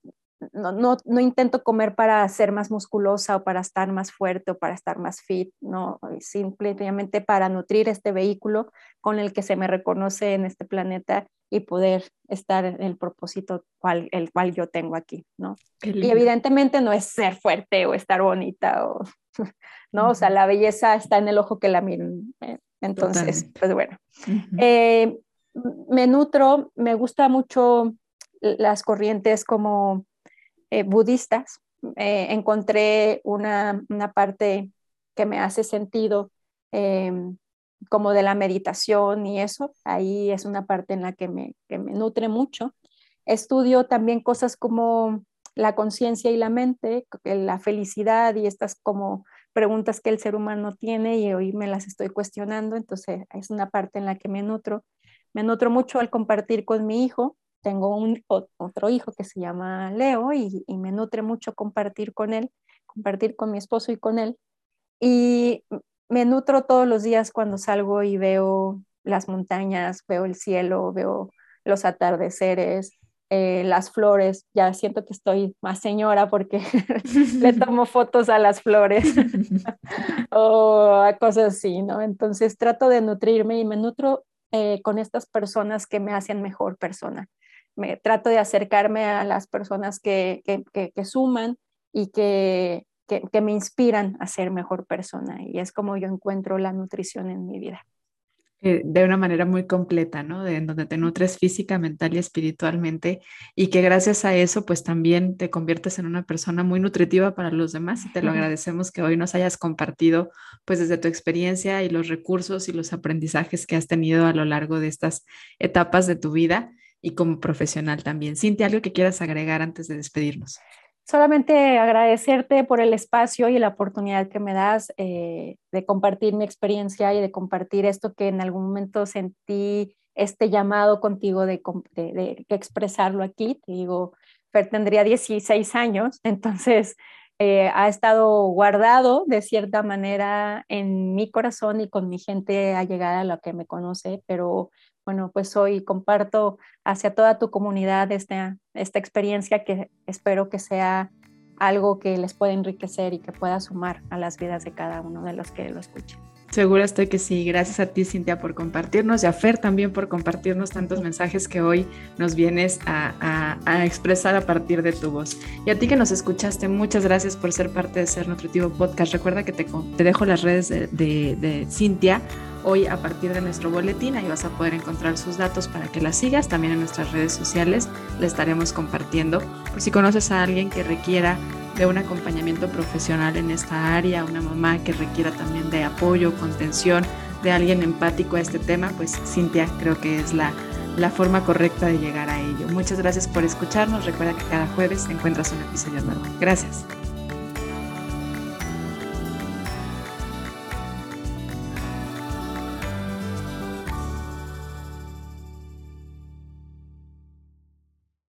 no, intento comer para ser más musculosa o para estar más fuerte o para estar más fit, no, simplemente para nutrir este vehículo con el que se me reconoce en este planeta y poder estar en el propósito cual, el cual yo tengo aquí, ¿no? Y evidentemente no es ser fuerte o estar bonita o, ¿no? O sea, la belleza está en el ojo que la miren, eh, entonces, pues bueno, eh, me nutro, me gusta mucho las corrientes como eh, budistas. Eh, encontré una, parte que me hace sentido em, como de la meditación y eso. Ahí es una parte en la que me, que me nutre mucho. Estudio también cosas como la conciencia y la mente, la felicidad y estas como preguntas que el ser humano tiene y hoy me las estoy cuestionando, entonces es una parte en la que me nutro. Me nutro mucho al compartir con mi hijo. Tengo un, otro hijo que se llama Leo y, me nutre mucho compartir con él, compartir con mi esposo y con él. Y me nutro todos los días cuando salgo y veo las montañas, veo el cielo, veo los atardeceres, eh, las flores, ya siento que estoy más señora porque le tomo fotos a las flores o a cosas así, ¿no? Entonces trato de nutrirme y me nutro eh, con estas personas que me hacen mejor persona. Me trato de acercarme a las personas que, que, suman y que, que me inspiran a ser mejor persona. Y es como yo encuentro la nutrición en mi vida. Eh, de una manera muy completa, ¿no? De, en donde te nutres física, mental y espiritualmente y que gracias a eso pues también te conviertes en una persona muy nutritiva para los demás y te lo agradecemos que hoy nos hayas compartido pues desde tu experiencia y los recursos y los aprendizajes que has tenido a lo largo de estas etapas de tu vida y como profesional también. Cintia, algo que quieras agregar antes de despedirnos. Solamente agradecerte por el espacio y la oportunidad que me das eh, de compartir mi experiencia y de compartir esto que en algún momento sentí este llamado contigo de, de, expresarlo aquí. Te digo, Fer tendría 16 años, entonces eh, ha estado guardado de cierta manera en mi corazón y con mi gente allegada a lo que me conoce, pero bueno, pues hoy comparto hacia toda tu comunidad esta, esta experiencia que espero que sea algo que les pueda enriquecer y que pueda sumar a las vidas de cada uno de los que lo escuchen. Segura estoy que sí. Gracias a ti, Cintia, por compartirnos y a Fer también por compartirnos tantos mensajes que hoy nos vienes a, expresar a partir de tu voz. Y a ti que nos escuchaste, muchas gracias por ser parte de Ser Nutritivo Podcast. Recuerda que te, dejo las redes de, de Cintia hoy a partir de nuestro boletín. Ahí vas a poder encontrar sus datos para que la sigas. También en nuestras redes sociales le estaremos compartiendo. Por si conoces a alguien que requiera de un acompañamiento profesional en esta área, una mamá que requiera también de apoyo, contención, de alguien empático a este tema, pues Cintia creo que es la, la forma correcta de llegar a ello. Muchas gracias por escucharnos. Recuerda que cada jueves encuentras un episodio nuevo. Gracias.